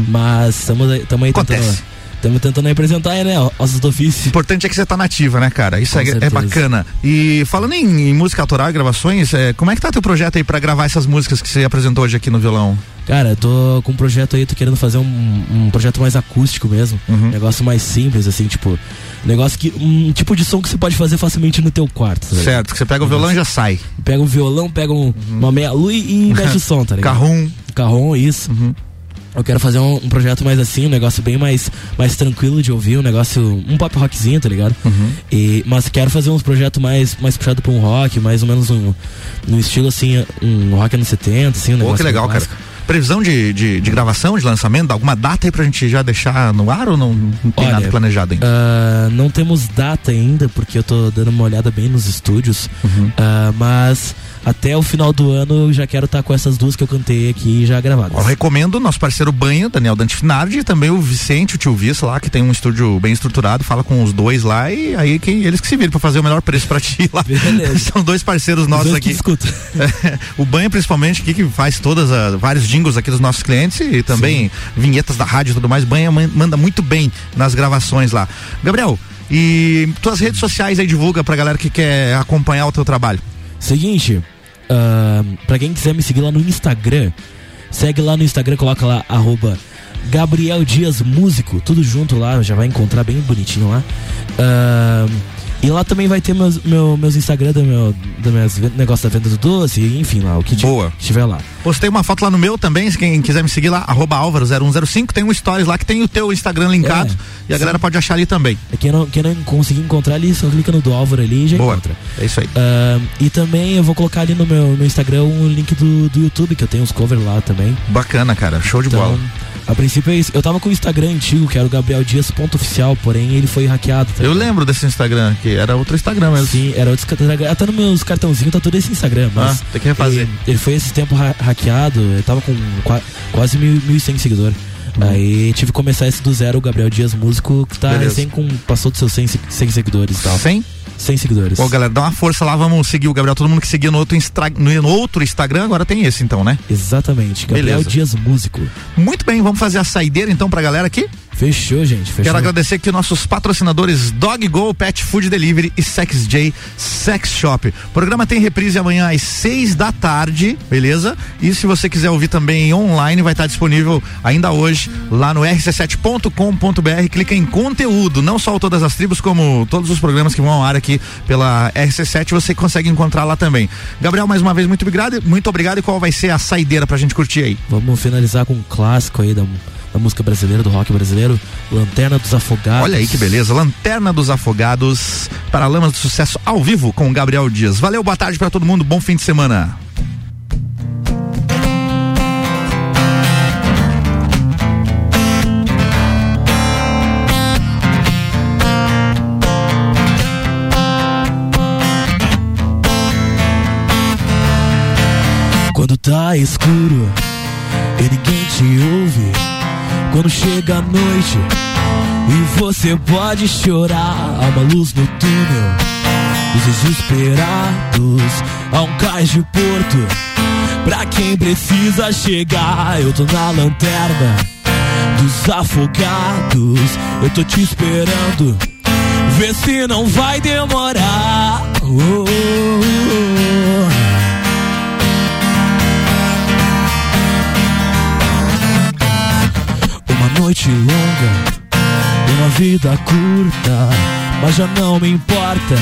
Speaker 3: mas estamos aí, tamo aí tentando. Estamos tentando representar aí, né, ossos do ofício.
Speaker 1: O importante é que você tá nativa, né, cara? Isso é, é bacana. E falando em, em música autoral e gravações, é, como é que tá teu projeto aí pra gravar essas músicas que você apresentou hoje aqui no violão?
Speaker 3: Cara, eu tô com um projeto aí, tô querendo fazer um, um projeto mais acústico mesmo.
Speaker 1: Uhum.
Speaker 3: Negócio mais simples, assim, tipo. Negócio que. Um tipo de som que você pode fazer facilmente no teu quarto. tá ligado?
Speaker 1: Certo, que você pega o violão e já sai.
Speaker 3: Pega um violão, pega um- uma meia luz e mexe o som, tá ligado?
Speaker 1: Carrom.
Speaker 3: Carrom, isso. Eu quero fazer um, um projeto mais assim, um negócio bem mais, mais tranquilo de ouvir, um negócio. um pop rockzinho, tá ligado? E, mas quero fazer uns projetos mais, mais puxado pra um rock, mais ou menos um, um estilo assim, um rock anos 70, assim, um
Speaker 1: Pô,
Speaker 3: negócio
Speaker 1: que legal, cara. Previsão de, de, de gravação, de lançamento? Alguma data aí pra gente já deixar no ar ou não, não tem
Speaker 3: Olha,
Speaker 1: nada planejado ainda?
Speaker 3: ah, não temos data ainda, porque eu tô dando uma olhada bem nos estúdios.
Speaker 1: Uhum.
Speaker 3: Ah, mas até o final do ano eu já quero estar com essas duas que eu cantei aqui já gravadas.
Speaker 1: Eu recomendo nosso parceiro Banha, Daniel Dante Finardi, e também o Vicente, o tio Vice lá, que tem um estúdio bem estruturado, fala com os dois lá e aí quem, eles que se viram pra fazer o melhor preço pra ti lá. São dois parceiros nossos
Speaker 3: dois
Speaker 1: aqui. É, o Banha principalmente aqui que faz todas as vários jingles aqui dos nossos clientes e também vinhetas da rádio e tudo mais. Banha man- manda muito bem nas gravações lá. Gabriel, e tuas redes sociais aí divulga pra galera que quer acompanhar o teu trabalho.
Speaker 3: Seguinte, pra quem quiser me seguir lá no Instagram, segue lá no Instagram, coloca lá, arroba Gabriel Dias Músico, tudo junto lá, já vai encontrar bem bonitinho lá. Ah, e lá também vai ter meus, meu, meus Instagram do meu, do meus negócio da venda do doce, enfim, lá, o que
Speaker 1: Boa.
Speaker 3: estiver lá.
Speaker 1: Postei uma foto lá no meu também, se quem quiser me seguir lá, arroba Álvaro0105, tem um stories lá que tem o teu Instagram linkado
Speaker 3: É,
Speaker 1: e a
Speaker 3: sim.
Speaker 1: galera pode achar ali também.
Speaker 3: É, Quem não, quem não conseguir encontrar ali, só clica no do Álvaro ali e já
Speaker 1: Boa.
Speaker 3: encontra.
Speaker 1: É isso aí.
Speaker 3: Ah, e também eu vou colocar ali no meu, no Instagram um link do, do YouTube, que eu tenho uns covers lá também.
Speaker 1: Bacana, cara, show de
Speaker 3: Então,
Speaker 1: bola.
Speaker 3: A princípio é isso. Eu tava com o Instagram antigo, que era o Gabriel Dias ponto oficial, porém ele foi hackeado. tá
Speaker 1: Eu lembro desse Instagram, que era outro Instagram mesmo.
Speaker 3: Sim, era outro Instagram. Até nos meus cartãozinhos tá todo esse Instagram, mas.
Speaker 1: Ah, tem que refazer.
Speaker 3: Ele, ele foi esse tempo ha- hackeado, eu tava com qua- quase mil, 1.100 seguidores. Aí tive que começar esse do zero, o Gabriel Dias, músico, que tá
Speaker 1: Beleza.
Speaker 3: recém com. passou dos seus 100, se- 100 seguidores e tal.
Speaker 1: 100?
Speaker 3: 100 seguidores.
Speaker 1: Pô, galera, dá uma força lá, vamos seguir o Gabriel. Todo mundo que seguia no outro, instra... no outro Instagram, agora tem esse então, né?
Speaker 3: Exatamente, Gabriel
Speaker 1: Beleza.
Speaker 3: Dias Músico.
Speaker 1: Muito bem, vamos fazer a saideira então pra galera aqui?
Speaker 3: Fechou, gente. Fechou.
Speaker 1: Quero agradecer aqui nossos patrocinadores Dog Go Pet Food Delivery e Sex J Sex Shop. O programa tem reprise amanhã às seis da tarde, beleza? E se você quiser ouvir também online, vai estar disponível ainda hoje lá no rc7.com.br. Clica em conteúdo, não só o todas as tribos, como todos os programas que vão ao ar aqui pela RC7, você consegue encontrar lá também. Gabriel, mais uma vez, muito obrigado. Muito obrigado. E qual vai ser a saideira pra gente curtir aí?
Speaker 3: Vamos finalizar com um clássico aí da, da música brasileira, do rock brasileiro, Lanterna dos Afogados.
Speaker 1: Olha aí que beleza, Lanterna dos Afogados, Paralamas do Sucesso ao vivo com o Gabriel Dias. Valeu, boa tarde pra todo mundo, bom fim de semana.
Speaker 3: Quando tá escuro e ninguém te ouve. Quando chega a noite e você pode chorar. Há uma luz no túnel dos desesperados. Há um cais de porto pra quem precisa chegar. Eu tô na lanterna dos afogados. Eu tô te esperando. Vê se não vai demorar. Oh, oh, oh. Noite longa, uma vida curta, mas já não me importa.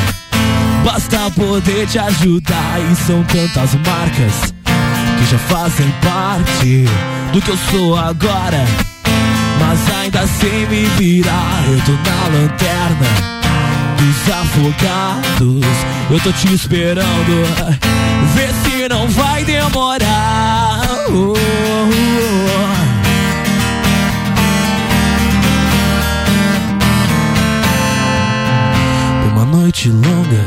Speaker 3: Basta poder te ajudar e são tantas marcas que já fazem parte do que eu sou agora. Mas ainda sem me virar, eu tô na lanterna dos afogados. Eu tô te esperando, vê se não vai demorar. Oh. Noite longa,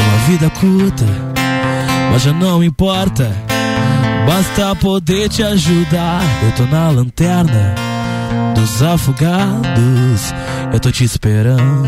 Speaker 3: uma vida curta, mas já não importa. Basta poder te ajudar. Eu tô na lanterna dos afogados. Eu tô te esperando.